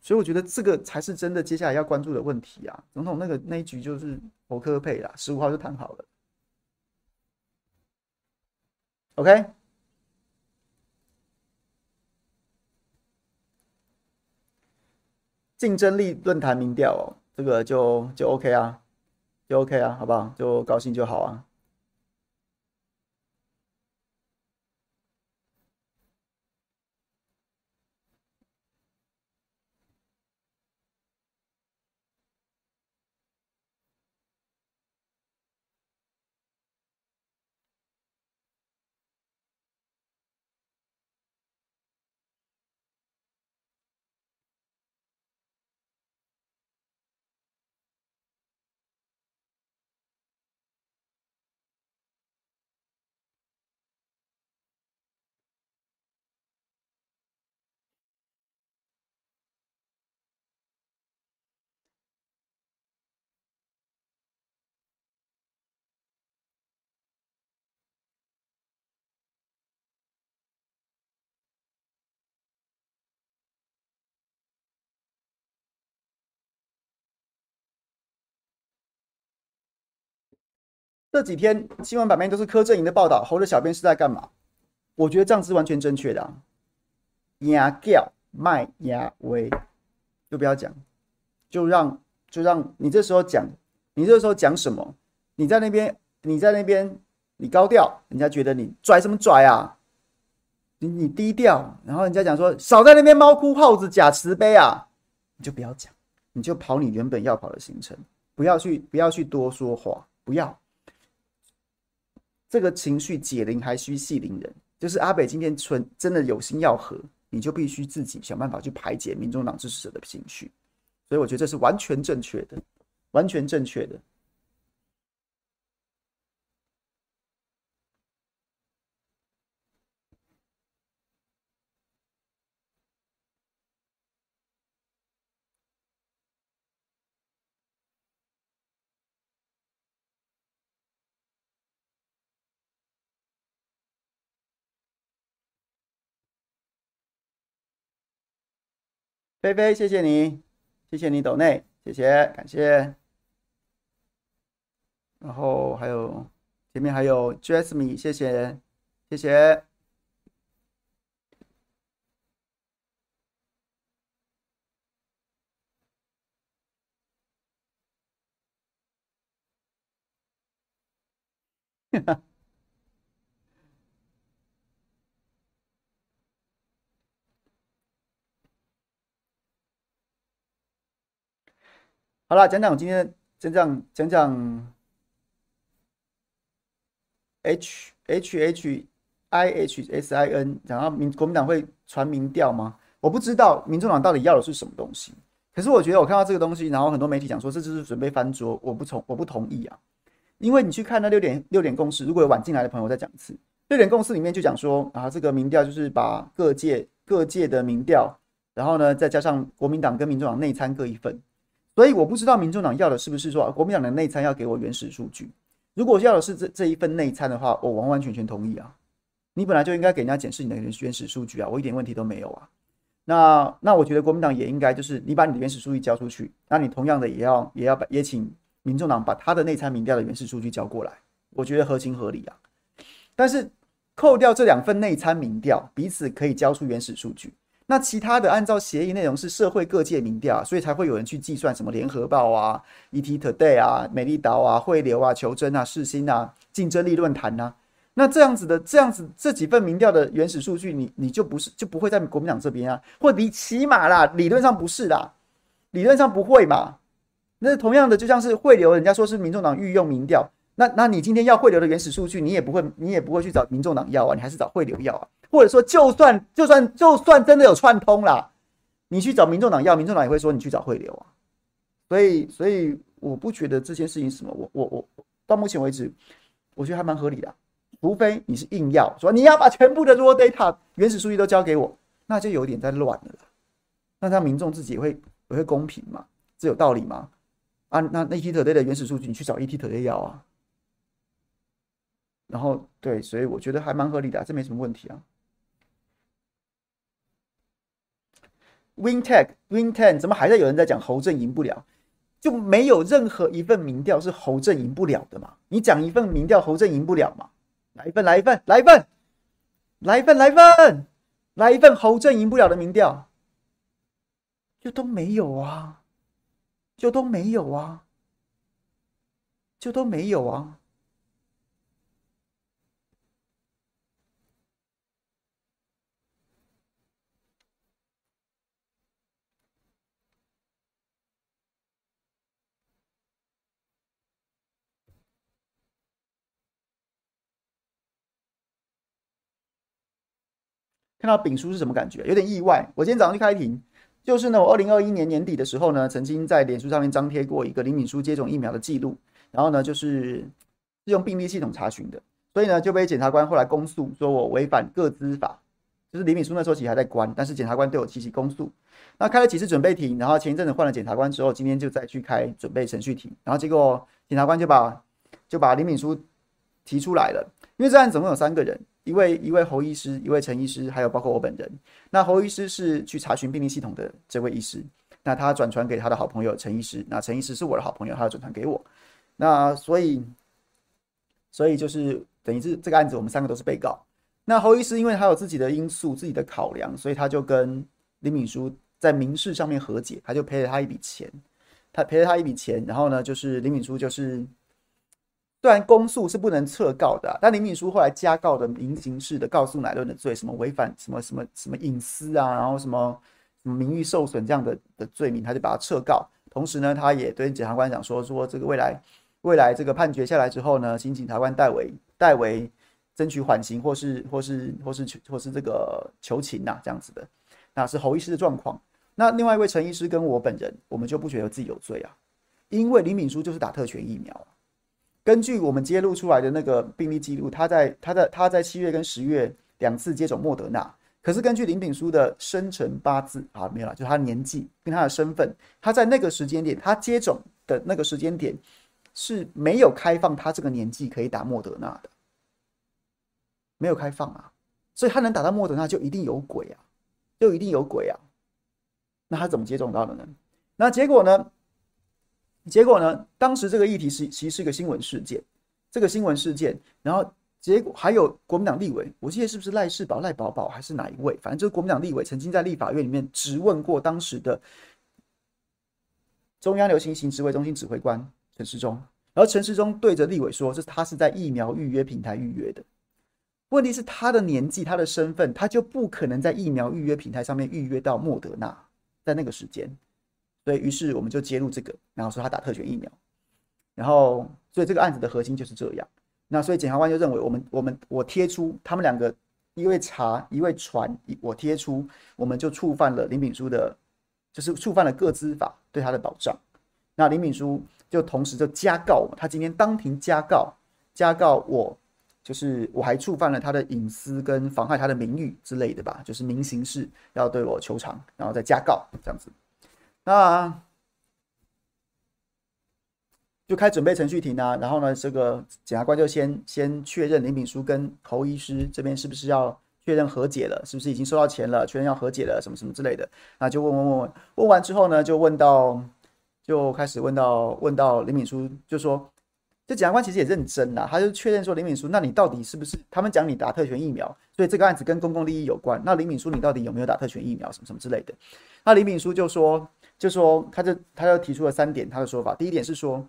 A: 所以我觉得这个才是真的接下来要关注的问题啊！总统那个那一局就是侯科配啦，十五号就谈好了。OK，竞争力论坛民调哦，这个就就 OK 啊，就 OK 啊，好不好？就高兴就好啊。这几天新闻版面都是柯震宇的报道，侯的小编是在干嘛？我觉得这样是完全正确的啊。压叫卖牙威，就不要讲，就让就让你这时候讲，你这时候讲什么？你在那边，你在那边，你高调，人家觉得你拽什么拽啊？你你低调，然后人家讲说少在那边猫哭耗子假慈悲啊，你就不要讲，你就跑你原本要跑的行程，不要去不要去多说话，不要。这个情绪解铃还须系铃人，就是阿北今天纯真的有心要和，你就必须自己想办法去排解民众党支持者的情绪，所以我觉得这是完全正确的，完全正确的。菲菲，谢谢你，谢谢你抖内，谢谢，感谢。然后还有前面还有 Jasmine，谢谢，谢谢。好了，讲讲我今天讲讲讲讲 H H H I H S I N，讲到民国民党会传民调吗？我不知道民众党到底要的是什么东西。可是我觉得我看到这个东西，然后很多媒体讲说这就是准备翻桌，我不从我不同意啊。因为你去看那六点六点共识，如果有晚进来的朋友再讲一次，六点共识里面就讲说啊，这个民调就是把各界各界的民调，然后呢再加上国民党跟民众党内参各一份。所以我不知道民众党要的是不是说国民党的内参要给我原始数据？如果要的是这这一份内参的话，我完完全全同意啊！你本来就应该给人家检视你的原原始数据啊，我一点问题都没有啊。那那我觉得国民党也应该就是你把你的原始数据交出去，那你同样的也要也要把也请民众党把他的内参民调的原始数据交过来，我觉得合情合理啊。但是扣掉这两份内参民调，彼此可以交出原始数据。那其他的按照协议内容是社会各界民调，所以才会有人去计算什么联合报啊、ET Today 啊、美丽岛啊、汇流啊、求真啊、世新啊、竞争力论坛呐。那这样子的这样子这几份民调的原始数据你，你你就不是就不会在国民党这边啊？或你起码啦，理论上不是啦，理论上不会嘛。那同样的，就像是汇流，人家说是民众党御用民调，那那你今天要汇流的原始数据，你也不会你也不会去找民众党要啊，你还是找汇流要啊。或者说，就算就算就算真的有串通啦，你去找民众党要，民众党也会说你去找汇流啊。所以，所以我不觉得这件事情什么，我我我到目前为止，我觉得还蛮合理的。除非你是硬要说你要把全部的 raw data 原始数据都交给我，那就有点在乱了。那他民众自己也会也会公平嘛？这有道理吗？啊，那那 ETtoday 的原始数据你去找 ETtoday 要啊。然后对，所以我觉得还蛮合理的，这没什么问题啊。Wintech Win10 怎么还在有人在讲侯正赢不了？就没有任何一份民调是侯正赢不了的嘛？你讲一份民调侯正赢不了嘛？来一份，来一份，来一份，来一份，来一份，来一份侯正赢不了的民调，就都没有啊，就都没有啊，就都没有啊。看到丙书是什么感觉？有点意外。我今天早上去开庭，就是呢，我二零二一年年底的时候呢，曾经在脸书上面张贴过一个林敏书接种疫苗的记录，然后呢，就是是用病历系统查询的，所以呢，就被检察官后来公诉，说我违反个资法。就是李敏书那时候其实还在关，但是检察官对我提起公诉。那开了几次准备庭，然后前一阵子换了检察官之后，今天就再去开准备程序庭，然后结果检察官就把就把李敏书提出来了，因为这案总共有三个人。一位一位侯医师，一位陈医师，还有包括我本人。那侯医师是去查询病历系统的这位医师，那他转传给他的好朋友陈医师。那陈医师是我的好朋友，他要转传给我。那所以所以就是等于是这个案子我们三个都是被告。那侯医师因为他有自己的因素、自己的考量，所以他就跟林敏书在民事上面和解，他就赔了他一笔钱，他赔了他一笔钱，然后呢，就是林敏书就是虽然公诉是不能撤告的，但林敏书后来加告的民刑事的告诉乃论的罪，什么违反什么什么什么隐私啊，然后什么什么名誉受损这样的的罪名，他就把他撤告。同时呢，他也对检察官讲说，说这个未来未来这个判决下来之后呢，请检察官代为代为。争取缓刑，或是或是或是或是这个求情呐，这样子的，那是侯医师的状况。那另外一位陈医师跟我本人，我们就不觉得自己有罪啊，因为林敏书就是打特权疫苗。根据我们揭露出来的那个病例记录，他在他的他在七月跟十月两次接种莫德纳。可是根据林炳书的生辰八字啊，没有了，就他的年纪跟他的身份，他在那个时间点，他接种的那个时间点是没有开放他这个年纪可以打莫德纳的。没有开放啊，所以他能打到莫德纳就一定有鬼啊，就一定有鬼啊。那他怎么接种到的呢？那结果呢？结果呢？当时这个议题是其实是一个新闻事件，这个新闻事件，然后结果还有国民党立委，我记得是不是赖世宝、赖宝宝还是哪一位？反正就是国民党立委曾经在立法院里面质问过当时的中央流行疫情指挥中心指挥官陈时中，然后陈时中对着立委说：“这他是在疫苗预约平台预约的。”问题是他的年纪，他的身份，他就不可能在疫苗预约平台上面预约到莫德纳，在那个时间，所以于是我们就揭露这个，然后说他打特权疫苗，然后所以这个案子的核心就是这样。那所以检察官就认为，我们我们我贴出他们两个一位查一位传，我贴出，我们就触犯了林秉枢的，就是触犯了个资法对他的保障。那林秉枢就同时就加告他今天当庭加告，加告我。就是我还触犯了他的隐私跟妨害他的名誉之类的吧，就是民刑事要对我求偿，然后再加告这样子，那就开准备程序庭啊。然后呢，这个检察官就先先确认林敏书跟侯医师这边是不是要确认和解了，是不是已经收到钱了，确认要和解了，什么什么之类的。那就问问问问，问完之后呢，就问到就开始问到问到林敏书，就说。这检察官其实也认真啦，他就确认说林敏书，那你到底是不是？他们讲你打特权疫苗，所以这个案子跟公共利益有关。那林敏书，你到底有没有打特权疫苗，什么什么之类的？那林敏书就说，就说他就他就提出了三点他的说法。第一点是说，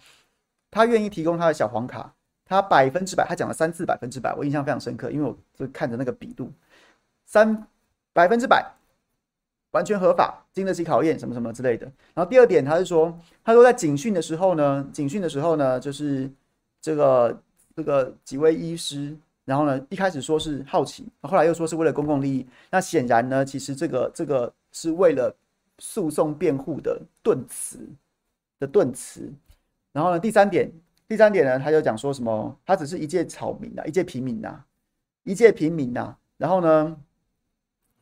A: 他愿意提供他的小黄卡，他百分之百，他讲了三次百分之百，我印象非常深刻，因为我就看着那个笔录，三百分之百完全合法，经得起考验，什么什么之类的。然后第二点，他是说，他说在警讯的时候呢，警讯的时候呢，就是。这个这个几位医师，然后呢，一开始说是好奇，后来又说是为了公共利益。那显然呢，其实这个这个是为了诉讼辩护的盾词的盾词。然后呢，第三点，第三点呢，他就讲说什么，他只是一介草民啊，一介平民呐，一介平民呐。然后呢，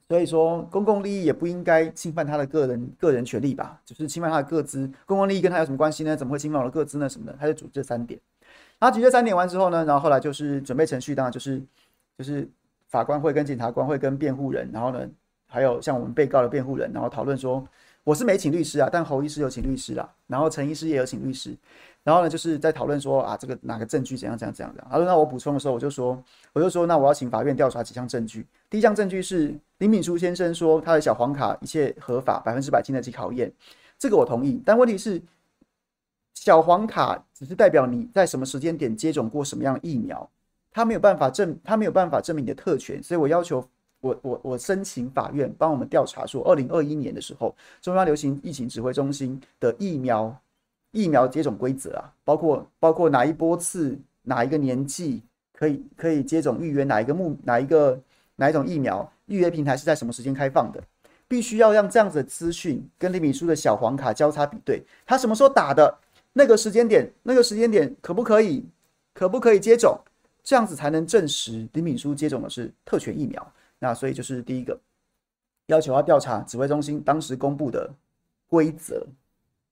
A: 所以说公共利益也不应该侵犯他的个人个人权利吧，就是侵犯他的个资。公共利益跟他有什么关系呢？怎么会侵犯我的个资呢？什么的？他就主这三点。他举这三点完之后呢，然后后来就是准备程序，当然就是就是法官会跟检察官会跟辩护人，然后呢还有像我们被告的辩护人，然后讨论说我是没请律师啊，但侯医师有请律师啦，然后陈医师也有请律师，然后呢就是在讨论说啊这个哪个证据怎样怎样怎样的。他说那我补充的时候我就说我就说那我要请法院调查几项证据，第一项证据是林秉枢先生说他的小黄卡一切合法，百分之百经得起考验，这个我同意，但问题是。小黄卡只是代表你在什么时间点接种过什么样的疫苗，他没有办法证，他没有办法证明你的特权，所以我要求我我我申请法院帮我们调查，说二零二一年的时候，中央流行疫情指挥中心的疫苗疫苗接种规则啊，包括包括哪一波次哪一个年纪可以可以接种预约哪一个目哪一个哪一种疫苗预约平台是在什么时间开放的，必须要让这样子的资讯跟李敏书的小黄卡交叉比对，他什么时候打的？那个时间点，那个时间点可不可以，可不可以接种？这样子才能证实李敏书接种的是特权疫苗。那所以就是第一个要求要调查指挥中心当时公布的规则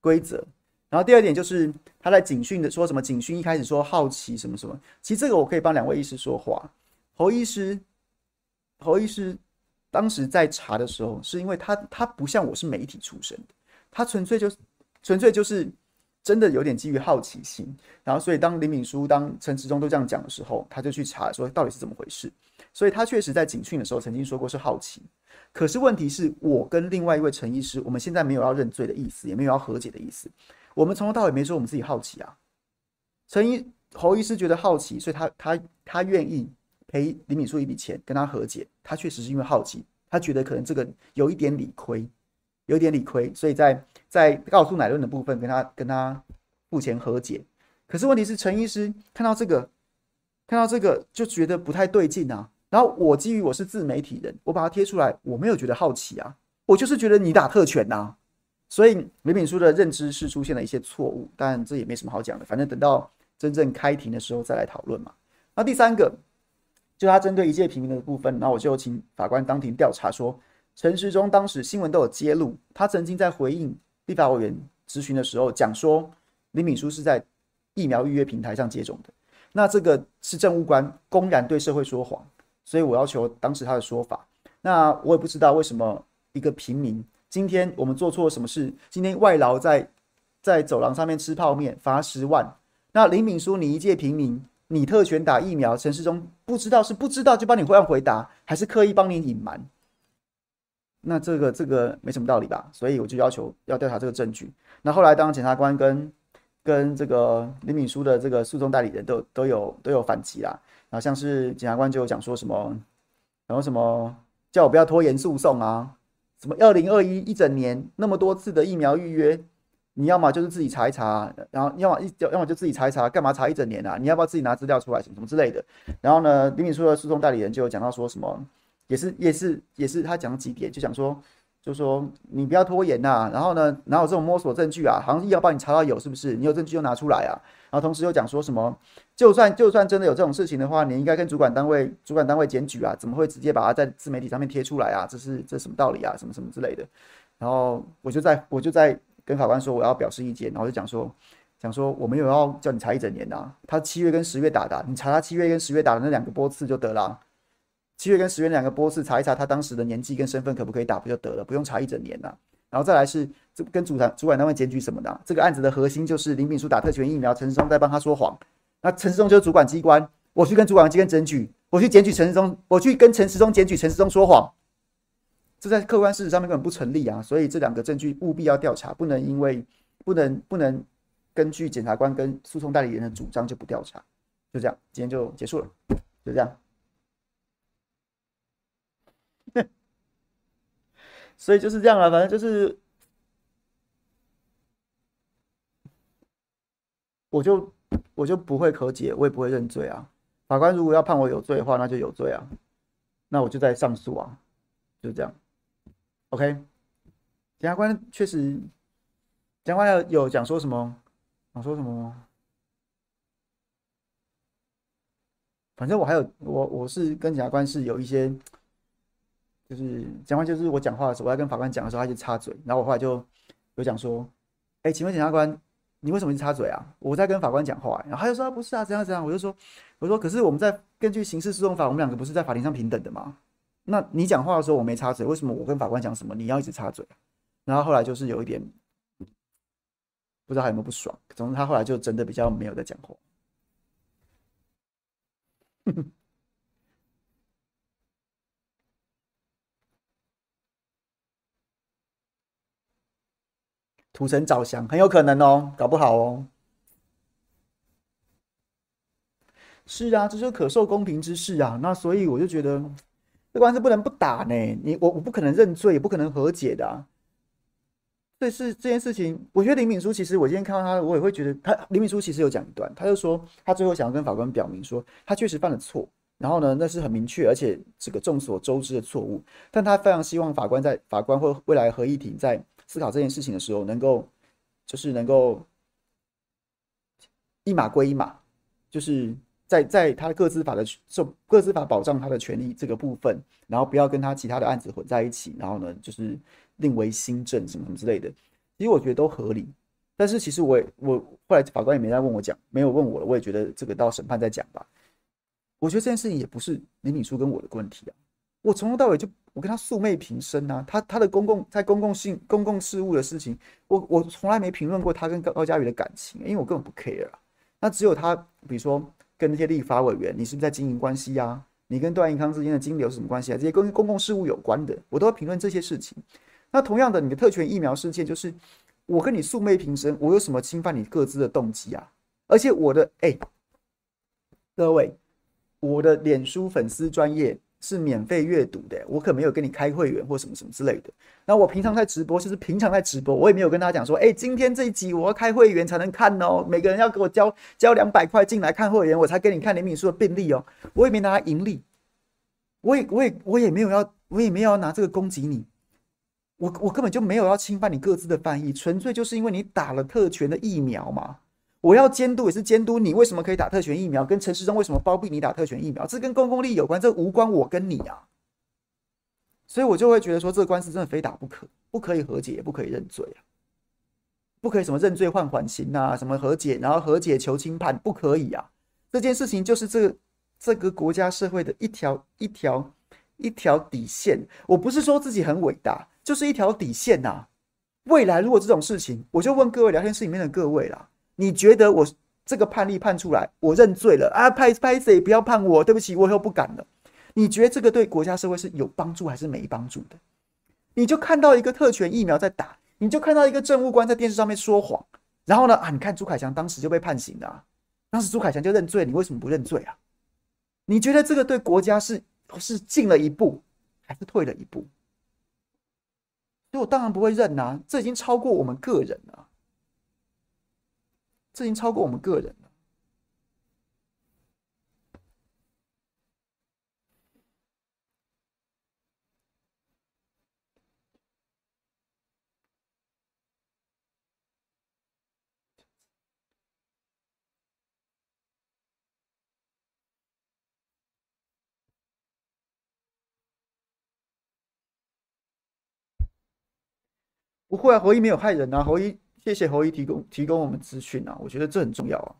A: 规则。然后第二点就是他在警讯的说什么？警讯一开始说好奇什么什么。其实这个我可以帮两位医师说话。侯医师，侯医师当时在查的时候，是因为他他不像我是媒体出身的，他纯粹就是纯粹就是。真的有点基于好奇心，然后所以当林敏书、当陈时中都这样讲的时候，他就去查说到底是怎么回事。所以他确实在警讯的时候曾经说过是好奇，可是问题是我跟另外一位陈医师，我们现在没有要认罪的意思，也没有要和解的意思，我们从头到尾没说我们自己好奇啊。陈医侯医师觉得好奇，所以他他他愿意赔林敏书一笔钱跟他和解，他确实是因为好奇，他觉得可能这个有一点理亏。有点理亏，所以在在告诉乃论的部分跟他跟他付钱和解。可是问题是，陈医师看到这个，看到这个就觉得不太对劲啊。然后我基于我是自媒体人，我把它贴出来，我没有觉得好奇啊，我就是觉得你打特权呐。所以林敏书的认知是出现了一些错误，但这也没什么好讲的，反正等到真正开庭的时候再来讨论嘛。那第三个，就他针对一介平民的部分，那我就请法官当庭调查说。陈时中当时新闻都有揭露，他曾经在回应立法委员质询的时候讲说，林敏书是在疫苗预约平台上接种的。那这个是政务官公然对社会说谎，所以我要求当时他的说法。那我也不知道为什么一个平民，今天我们做错了什么事？今天外劳在在走廊上面吃泡面，罚十万。那林敏书，你一介平民，你特权打疫苗，陈世忠不知道是不知道就帮你这回答，还是刻意帮你隐瞒？那这个这个没什么道理吧？所以我就要求要调查这个证据。那后来，当检察官跟跟这个林敏书的这个诉讼代理人都都有都有反击啦。然后像是检察官就有讲说什么，然后什么叫我不要拖延诉讼啊？什么二零二一一整年那么多次的疫苗预约，你要么就是自己查一查，然后要么一要么就自己查一查，干嘛查一整年啊？你要不要自己拿资料出来什么什么之类的？然后呢，林敏书的诉讼代理人就有讲到说什么。也是也是也是，他讲几点，就讲说，就说你不要拖延呐、啊，然后呢，哪有这种摸索证据啊？好像要帮你查到有，是不是？你有证据就拿出来啊。然后同时又讲说什么，就算就算真的有这种事情的话，你应该跟主管单位主管单位检举啊，怎么会直接把它在自媒体上面贴出来啊？这是这什么道理啊？什么什么之类的。然后我就在我就在跟法官说我要表示意见，然后就讲说讲说我没有要叫你查一整年呐、啊，他七月跟十月打的，你查他七月跟十月打的那两个波次就得了。七月跟十月两个波次查一查他当时的年纪跟身份可不可以打不就得了，不用查一整年呐。然后再来是这跟主管主管单位检举什么的，这个案子的核心就是林敏书打特权疫苗，陈世忠在帮他说谎。那陈世忠就是主管机关，我去跟主管机关检举，我去检举陈世忠，我去跟陈世忠检举陈世忠说谎，这在客观事实上面根本不成立啊。所以这两个证据务必要调查，不能因为不能不能根据检察官跟诉讼代理人的主张就不调查。就这样，今天就结束了，就这样。所以就是这样了，反正就是，我就我就不会可解，我也不会认罪啊。法官如果要判我有罪的话，那就有罪啊，那我就再上诉啊，就这样。OK，检察官确实，检察官有有讲说什么？讲说什么？反正我还有我我是跟检察官是有一些。就是讲话，就是我讲话的时候，我在跟法官讲的时候，他就插嘴。然后我后来就有讲说：“哎，请问检察官，你为什么一直插嘴啊？”我在跟法官讲话，然后他就说：“不是啊，怎样怎样。”我就说：“我说，可是我们在根据刑事诉讼法，我们两个不是在法庭上平等的吗？那你讲话的时候我没插嘴，为什么我跟法官讲什么你要一直插嘴？”然后后来就是有一点不知道还有没有不爽。总之他后来就真的比较没有在讲话。土城找降很有可能哦，搞不好哦。是啊，这就是可受公平之事啊。那所以我就觉得，这官司不能不打呢。你我我不可能认罪，也不可能和解的啊。这是这件事情，我觉得林敏书其实我今天看到他，我也会觉得他林敏书其实有讲一段，他就说他最后想要跟法官表明说，他确实犯了错，然后呢，那是很明确而且这个众所周知的错误，但他非常希望法官在法官或未来合议庭在。思考这件事情的时候，能够就是能够一码归一码，就是在在他的各自法的受各自法保障他的权利这个部分，然后不要跟他其他的案子混在一起，然后呢，就是另为新政什么什么之类的，其实我觉得都合理。但是其实我也我后来法官也没再问我讲，没有问我了，我也觉得这个到审判再讲吧。我觉得这件事情也不是林敏书跟我的问题啊，我从头到尾就我跟他素昧平生啊，他他的公共在公共性公共事务的事情，我我从来没评论过他跟高高嘉瑜的感情，因为我根本不 care 啊。那只有他，比如说跟那些立法委员，你是不是在经营关系呀？你跟段宜康之间的金流是什么关系啊？这些跟公共事务有关的，我都要评论这些事情。那同样的，你的特权疫苗事件，就是我跟你素昧平生，我有什么侵犯你各自的动机啊？而且我的哎，各位，我的脸书粉丝专业是免费阅读的，我可没有跟你开会员或什么什么之类的。那我平常在直播，就是平常在直播，我也没有跟大家讲说，哎，今天这一集我要开会员才能看哦，每个人要给我交交两百块进来看会员，我才给你看林敏书的病历哦，我也没拿它盈利，我也我也我也没有要，我也没有要拿这个攻击你。我我根本就没有要侵犯你各自的翻译，纯粹就是因为你打了特权的疫苗嘛。我要监督也是监督你为什么可以打特权疫苗，跟陈时中为什么包庇你打特权疫苗，这跟公共利益有关，这无关我跟你啊。所以我就会觉得说，这个官司真的非打不可，不可以和解，也不可以认罪啊，不可以什么认罪换缓刑啊，什么和解，然后和解求轻判，不可以啊。这件事情就是这个这个国家社会的一条一条一条底线。我不是说自己很伟大。就是一条底线呐、啊。未来如果这种事情，我就问各位聊天室里面的各位啦，你觉得我这个判例判出来，我认罪了啊？拍拍谁不要判我，对不起，我以后不敢了。你觉得这个对国家社会是有帮助还是没帮助的？你就看到一个特权疫苗在打，你就看到一个政务官在电视上面说谎，然后呢啊，你看朱凯翔当时就被判刑了、啊，当时朱凯翔就认罪，你为什么不认罪啊？你觉得这个对国家是是进了一步还是退了一步？所以我当然不会认呐、啊，这已经超过我们个人了，这已经超过我们个人了。不会啊，侯一没有害人啊，侯一谢谢侯一提供提供我们资讯啊，我觉得这很重要啊，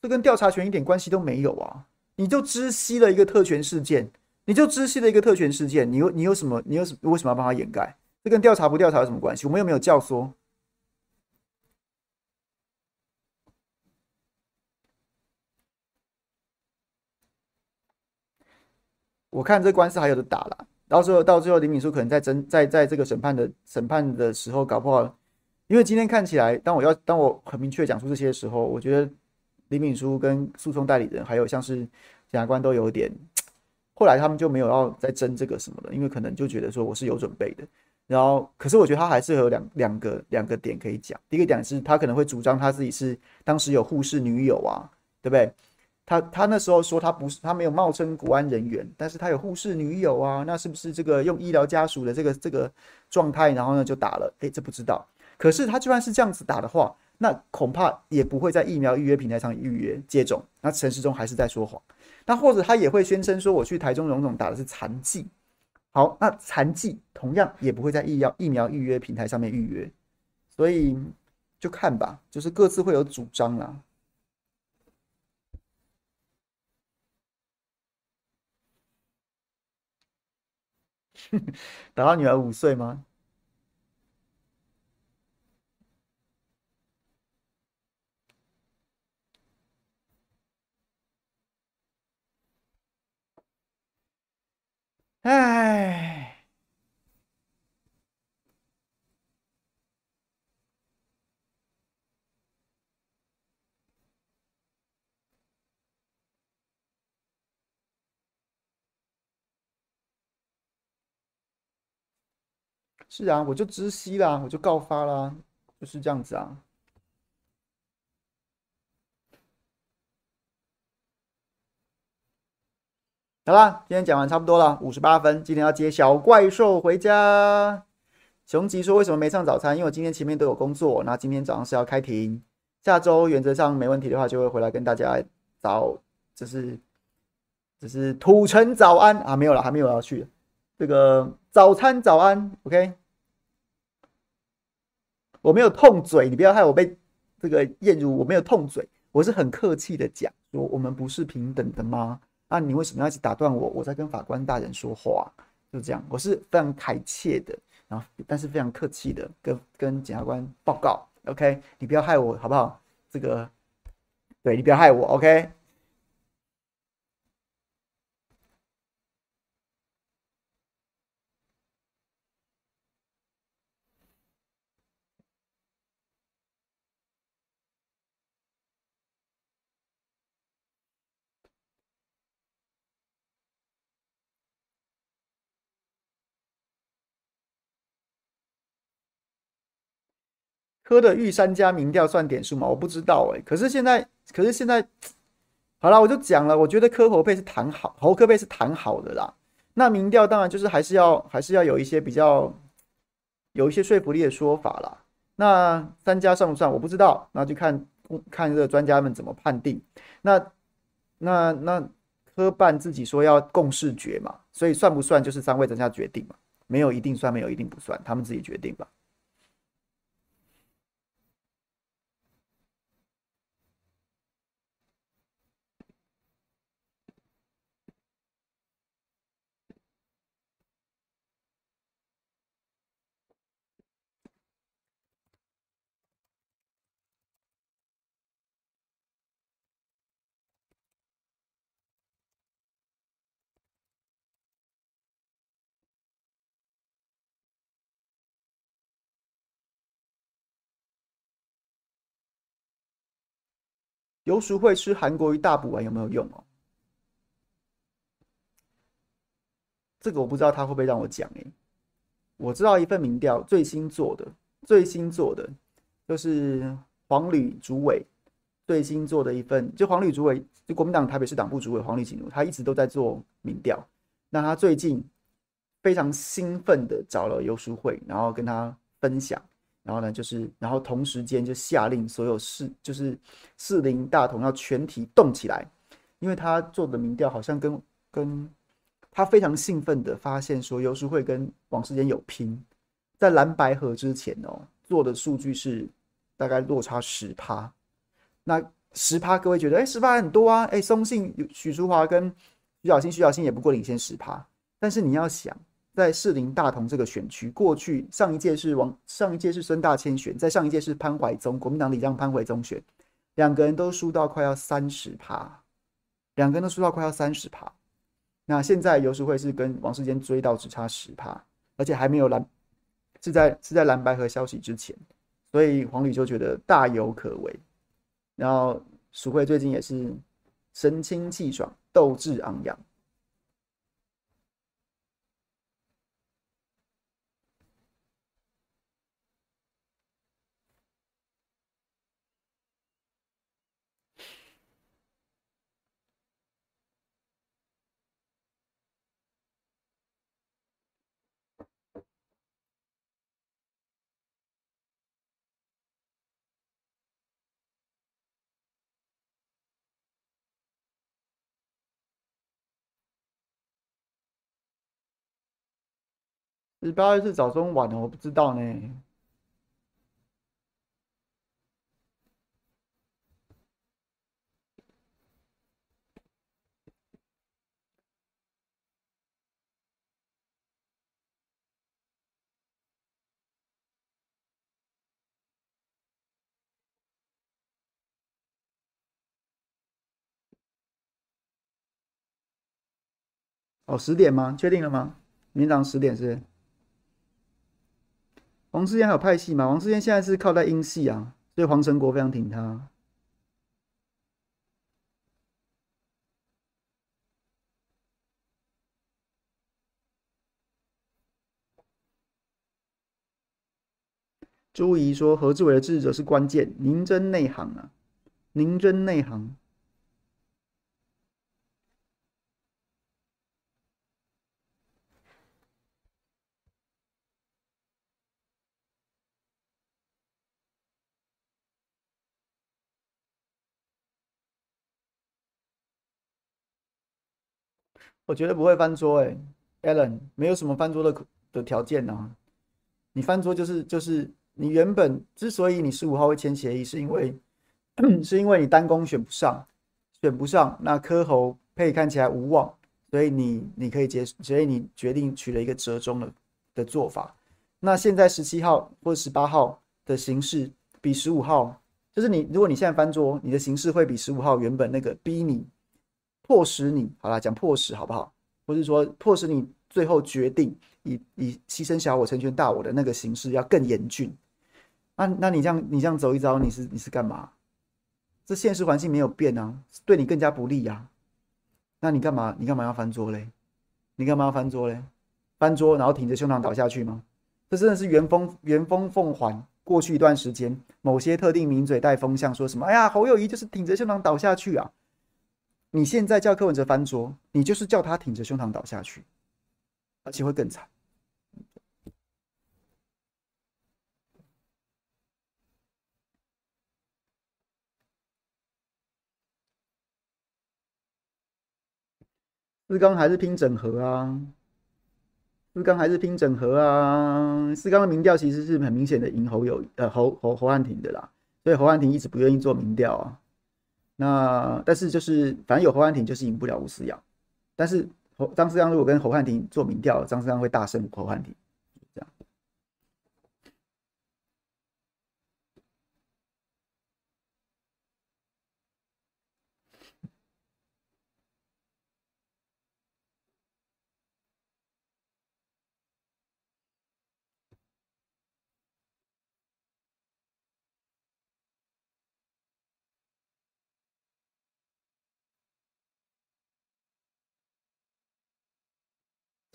A: 这跟调查权一点关系都没有啊，你就知悉了一个特权事件，你就知悉了一个特权事件，你有你有什么你有什为什么要帮他掩盖？这跟调查不调查有什么关系？我们又没有教唆。我看这官司还有的打了。到最后，到最后，林敏书可能在争，在在这个审判的审判的时候，搞不好，因为今天看起来，当我要当我很明确讲出这些的时候，我觉得李敏书跟诉讼代理人，还有像是检察官都有点，后来他们就没有要再争这个什么了，因为可能就觉得说我是有准备的，然后，可是我觉得他还是有两两个两个点可以讲，第一个点是他可能会主张他自己是当时有护士女友啊，对不对？他他那时候说他不是，他没有冒称国安人员，但是他有护士女友啊，那是不是这个用医疗家属的这个这个状态，然后呢就打了？诶，这不知道。可是他就算是这样子打的话，那恐怕也不会在疫苗预约平台上预约接种。那陈时中还是在说谎。那或者他也会宣称说我去台中荣总打的是残剂。好，那残剂同样也不会在疫苗疫苗预约平台上面预约。所以就看吧，就是各自会有主张啦。打到女儿五岁吗？哎。是啊，我就知悉啦，我就告发啦，就是这样子啊。好啦，今天讲完差不多了，五十八分。今天要接小怪兽回家。熊吉说：“为什么没上早餐？因为我今天前面都有工作，那今天早上是要开庭。下周原则上没问题的话，就会回来跟大家早，就是，就是土城早安啊，没有了，还没有要去。这个早餐早安，OK。”我没有痛嘴，你不要害我被这个艳如。我没有痛嘴，我是很客气的讲说，我们不是平等的吗？那、你为什么要一直打断我？我在跟法官大人说话，就这样，我是非常恳切的，然后但是非常客气的跟跟检察官报告，OK，你不要害我好不好？这个，对，你不要害我，OK。柯的御三家民调算点数吗？我不知道哎、可是现在，可是现在，好了，我就讲了。我觉得柯侯配是谈好，侯柯配是谈好的啦。那民调当然就是还是要还是要有一些比较有一些说服力的说法啦。那三家算不算？我不知道，那就看看这个专家们怎么判定。那那那科办自己说要共识决嘛，所以算不算就是三位专家决定嘛？没有一定算，没有一定不算，他们自己决定吧。游淑慧吃韩国瑜大补丸有没有用哦？这个我不知道他会不会让我讲诶。我知道一份民调最新做的，最新做的就是黄旅主委最新做的一份，就黄旅主委，就国民党台北市党部主委黄旅锦如，他一直都在做民调。那他最近非常兴奋的找了游淑慧，然后跟他分享。然后呢，就是，然后同时间就下令所有士，就是四林大同要全体动起来，因为他做的民调好像跟跟他非常兴奋的发现说，游淑慧跟王世坚有拼，在蓝白合之前哦，做的数据是大概落差十趴，那十趴各位觉得，哎，十趴很多啊，哎，松信许淑华跟徐小新，徐小新也不过领先十趴，但是你要想。在士林大同这个选区，过去上一届是王，上一届是孙大千选，在上一届是潘怀宗，国民党里让潘怀宗选，两个人都输到快要三十趴，两个人都输到快要三十趴。那现在游淑慧是跟王世坚追到只差十趴，而且还没有蓝，是在是在蓝白合消息之前，所以黄旅就觉得大有可为。然后淑慧最近也是神清气爽，斗志昂扬。十八月是早中晚的，我不知道呢。哦，十点吗？确定了吗？明早十点是。王世坚还有派系吗？王世坚现在是靠在英系啊，所以黄成国非常挺他。朱怡说：“何志伟的智者是关键，宁真内行啊，宁真内行。”我觉得不会翻桌，哎，Allen，没有什么翻桌的的条件啊。你翻桌就是就是你原本之所以你十五号会签协议，是因为 是因为你单攻选不上，选不上，那柯侯配看起来无望，所以你你可以接，所以你决定取了一个折中的的做法。那现在十七号或十八号的形式比十五号，就是你如果你现在翻桌，你的形式会比十五号原本那个逼你迫使你，好啦，讲迫使好不好？或是说迫使你最后决定以以牺牲小我成全大我的那个形式要更严峻。那那你这样你这样走一遭，你是你是干嘛？这现实环境没有变啊，对你更加不利呀、啊。那你干嘛？你干嘛要翻桌嘞？你干嘛要翻桌嘞？翻桌然后挺着胸膛倒下去吗？这真的是原封原封奉还。过去一段时间，某些特定名嘴带风向，说什么？哎呀，侯友宜就是挺着胸膛倒下去啊！你现在叫柯文哲翻桌，你就是叫他挺着胸膛倒下去，而且会更惨。四刚还是拼整合啊，四刚还是拼整合啊。四刚的民调其实是很明显的赢侯友呃侯侯侯汉廷的啦，所以侯汉廷一直不愿意做民调啊。那但是就是反正有侯汉廷就是赢不了吴思阳，但是侯张思阳如果跟侯汉廷做民调，张思阳会大胜侯汉廷。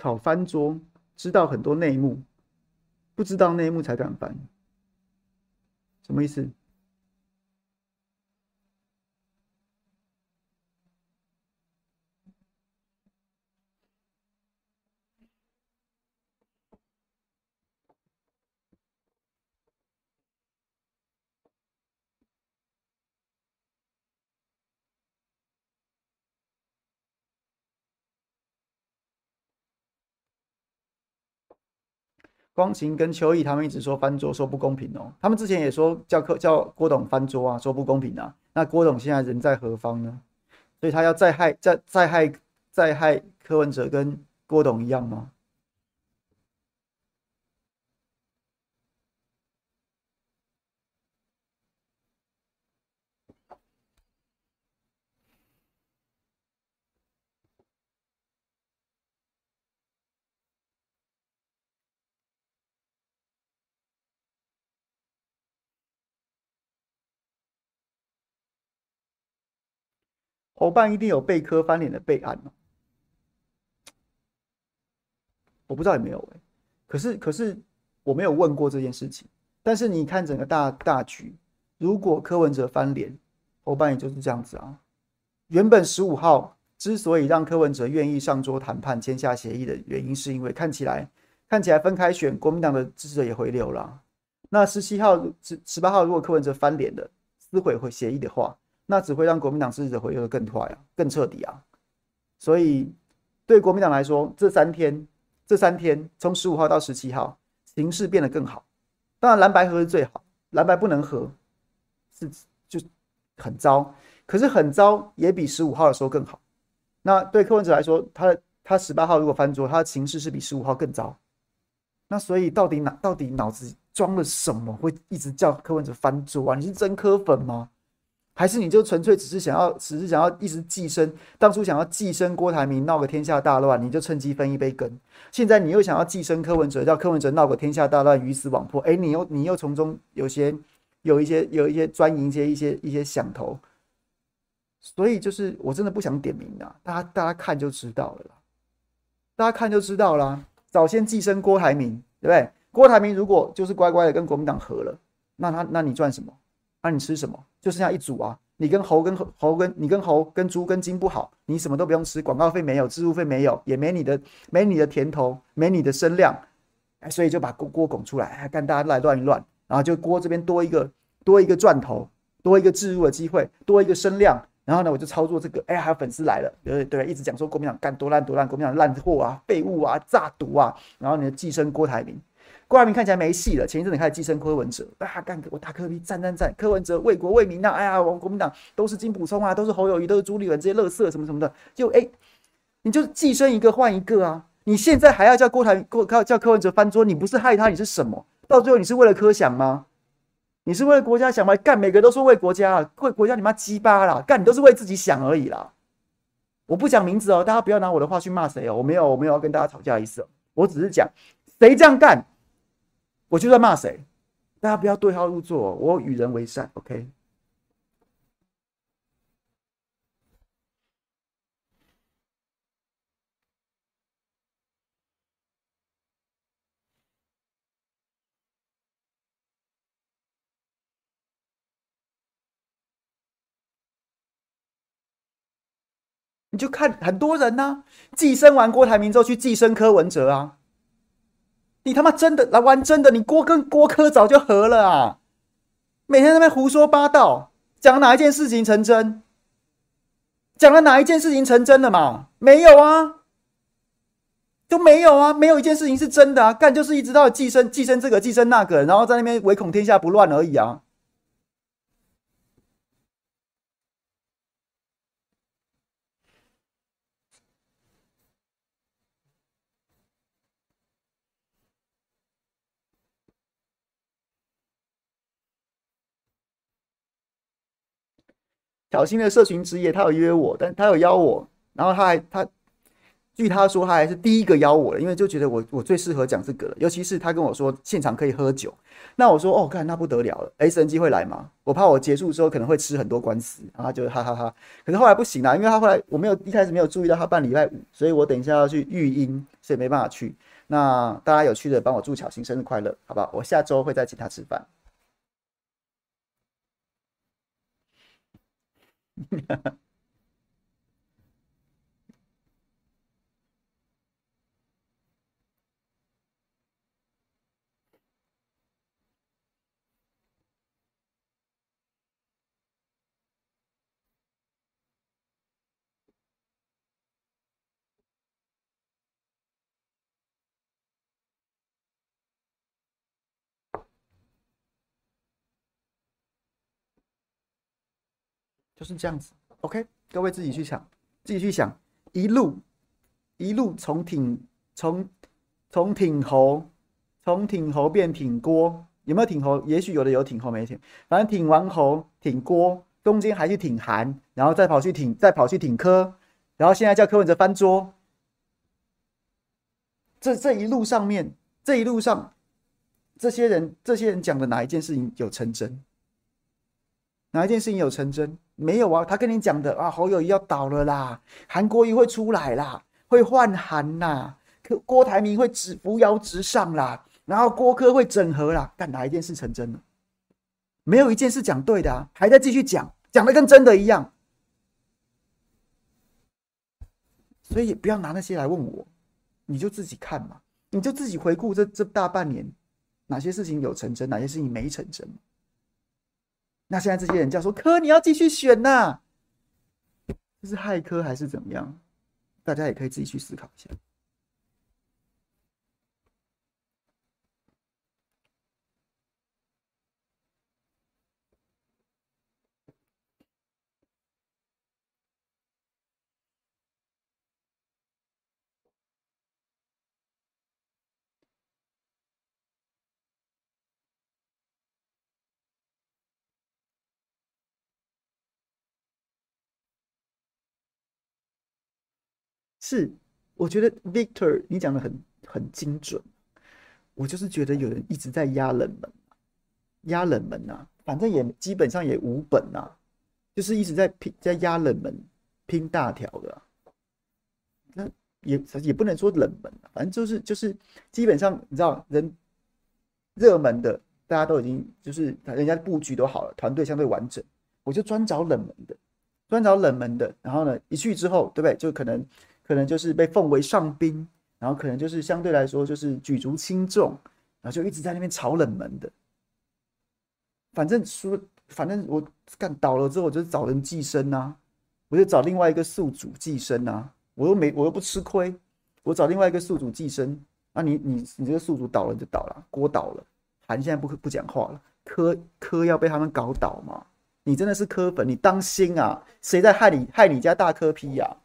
A: 炒翻桌，知道很多内幕，不知道内幕才敢翻，什么意思？光晴跟秋意他们一直说翻桌，说不公平哦。他们之前也说叫柯叫郭董翻桌啊，说不公平啊。那郭董现在人在何方呢？所以他要再害再再害再害柯文哲跟郭董一样吗？侯办一定有被科翻脸的备案，我不知道有没有哎、可是可是我没有问过这件事情。但是你看整个大大局，如果柯文哲翻脸，侯办也就是这样子啊。原本十五号之所以让柯文哲愿意上桌谈判签下协议的原因，是因为看起来看起来分开选，国民党的支持者也回流了。那十七号、十十八号，如果柯文哲翻脸了，撕毁会协议的话。那只会让国民党支持者回流的更快啊，更彻底啊。所以对国民党来说，这三天，这三天从十五号到十七号，形势变得更好。当然蓝白合是最好，蓝白不能合是就很糟。可是很糟也比十五号的时候更好。那对柯文哲来说，他他十八号如果翻桌，他的形势是比十五号更糟。那所以到底哪到底脑子装了什么，会一直叫柯文哲翻桌啊？你是真柯粉吗？还是你就纯粹只是想要，只是想要一直寄生，当初想要寄生郭台铭闹个天下大乱，你就趁机分一杯羹。现在你又想要寄生柯文哲，叫柯文哲闹个天下大乱，鱼死网破。哎，你又你又从中有些有一些有一些钻营一些一些一些响头。所以就是我真的不想点名啊，大家大家看就知道了啦，大家看就知道啦。早先寄生郭台铭，对不对？郭台铭如果就是乖乖的跟国民党和了，那他那你赚什么？那、你吃什么？就剩下一组啊！你跟猴跟猴跟你跟猴跟猪跟金不好，你什么都不用吃，广告费没有，置入费没有，也没你的没你的甜头，没你的声量，哎，所以就把锅锅拱出来，哎，干大家来乱一乱，然后就锅这边多一个多一个钻头，多一个置入的机会，多一个声量，然后呢，我就操作这个，哎，还有粉丝来了，对对，一直讲说国民党干多烂多烂，国民党烂货啊，废物啊，诈赌啊，然后你的寄生郭台铭。郭台铭看起来没戏了，前一阵子开始寄生柯文哲，啊，干我大柯 P 战战战，柯文哲为国为民呐、啊，哎呀，我们国民党都是金溥聪啊，都是侯友谊，都是朱立伦这些乐色什么什么的，就哎、你就寄生一个换一个啊！你现在还要叫郭台郭叫柯文哲翻桌，你不是害他，你是什么？到最后你是为了柯想吗？你是为了国家想吗？干，每个都说为国家啊，为国家你妈鸡巴啦！干，你都是为自己想而已啦！我不讲名字哦，大家不要拿我的话去骂谁哦，我没有，我没有要跟大家吵架意思哦，我只是讲谁这样干，我就在骂谁，大家不要对号入座，我与人为善，OK。你就看很多人呢、寄生完郭台铭之后去寄生柯文哲啊！你他妈真的来玩真的？你郭跟郭柯早就和了啊！每天在那边胡说八道，讲哪一件事情成真？讲了哪一件事情成真的嘛？没有啊，都没有啊，没有一件事情是真的啊！干就是一直到寄生寄生这个寄生那个，然后在那边唯恐天下不乱而已啊！小新的社群之夜，他有约我，但他有邀我，然后他还他，据他说，他还是第一个邀我的，因为就觉得我我最适合讲这个了，尤其是他跟我说现场可以喝酒，那我说哦，看那不得了了，SNG 会来吗？我怕我结束之后可能会吃很多官司，然后他就哈哈哈。可是后来不行啦，因为他后来我没有一开始没有注意到他办礼拜五，所以我等一下要去育婴，所以没办法去。那大家有去的帮我祝小新生日快乐，好不好？我下周会再请他吃饭。yeah. 就是这样子，OK，各位自己去想，自己去想，一路一路从挺从从挺侯，从挺侯变挺锅，有没有挺侯？也许有的有挺侯没挺，反正挺完侯挺锅，中间还是挺寒，然后再跑去挺，再跑去挺科，然后现在叫柯文哲翻桌。这这一路上面，这一路上，这些人这些人讲的哪一件事情有成真？哪一件事情有成真？没有啊，他跟你讲的啊，侯友宜要倒了啦，韩国瑜会出来啦，会换韩啦，郭台铭会直扶摇直上啦，然后郭柯会整合啦，但哪一件事成真了？没有一件事讲对的啊，还在继续讲，讲的跟真的一样。所以不要拿那些来问我，你就自己看嘛，你就自己回顾这这大半年，哪些事情有成真，哪些事情没成真。那现在这些人叫说科，你要继续选呐、这是害科还是怎么样？大家也可以自己去思考一下。是，我觉得 Victor 你讲的很很精准。我就是觉得有人一直在压冷门，压冷门呐、啊，反正也基本上也无本呐、啊，就是一直在拼，在压冷门，拼大条的、那也也不能说冷门、反正就是就是基本上你知道，人热门的大家都已经就是人家布局都好了，团队相对完整，我就专找冷门的，专找冷门的，然后呢一去之后，对不对？就可能。可能就是被奉为上宾，然后可能就是相对来说就是举足轻重，然后就一直在那边炒冷门的。反正说，反正我干倒了之后，我就找人寄生啊，我就找另外一个宿主寄生啊，我又没我又不吃亏，我找另外一个宿主寄生。那、啊、你你你这个宿主倒了就倒了，锅倒了，韩现在不不讲话了，科科要被他们搞倒吗？你真的是科粉，你当心啊！谁在害你害你家大科批呀？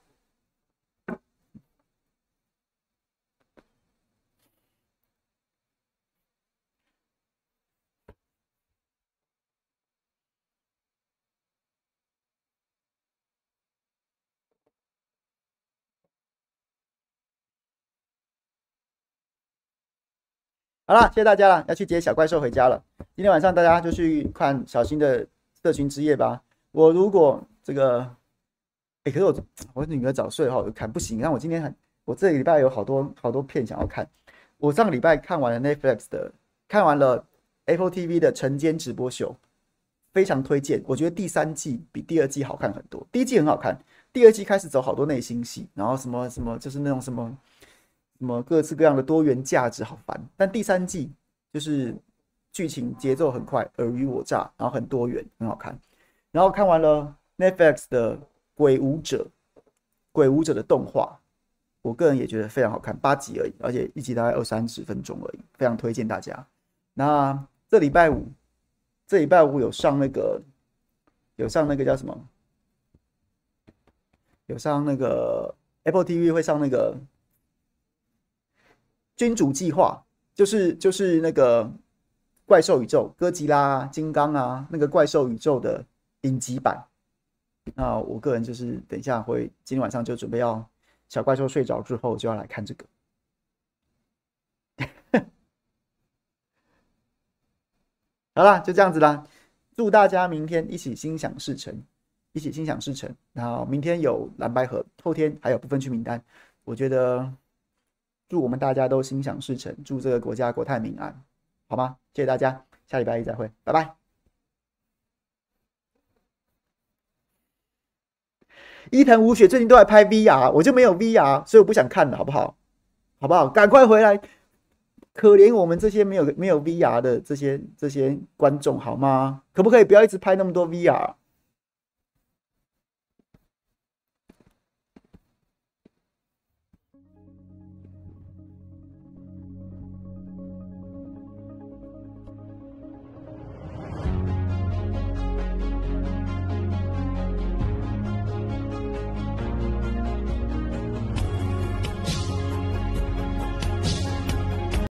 A: 好了，谢谢大家了，要去接小怪兽回家了。今天晚上大家就去看小新的社群之夜吧。我如果这个，哎、可是我 我女儿早睡的话，我就看不行。那我今天很，我这个礼拜有好多好多片想要看。我上个礼拜看完了 Netflix 的，看完了 Apple TV 的晨间直播秀，非常推荐。我觉得第三季比第二季好看很多。第一季很好看，第二季开始走好多内心戏，然后什么什么就是那种什么什么各式各样的多元价值，好烦。但第三季就是剧情节奏很快，尔虞我诈，然后很多元，很好看。然后看完了 Netflix 的《鬼舞者》，《鬼舞者》的动画。我个人也觉得非常好看，八集而已，而且一集大概二三十分钟而已，非常推荐大家。那这礼拜五，这礼拜五有上那个，有上那个叫什么？有上那个 Apple TV 会上那个《君主计划》，就是就是那个怪兽宇宙，哥吉拉、金刚啊，那个怪兽宇宙的影集版。那我个人就是等一下会，今天晚上就准备要。小怪兽睡着之后，就要来看这个。好了，就这样子啦。祝大家明天一起心想事成，一起心想事成。然后明天有蓝白合，后天还有不分区名单。我觉得祝我们大家都心想事成，祝这个国家国泰民安，好吗？谢谢大家，下礼拜一再会，拜拜。伊藤舞雪最近都在拍 VR，我就没有 VR，所以我不想看了，好不好？好不好？赶快回来！可怜我们这些没有没有 VR 的这些这些观众，好吗？可不可以不要一直拍那么多 VR？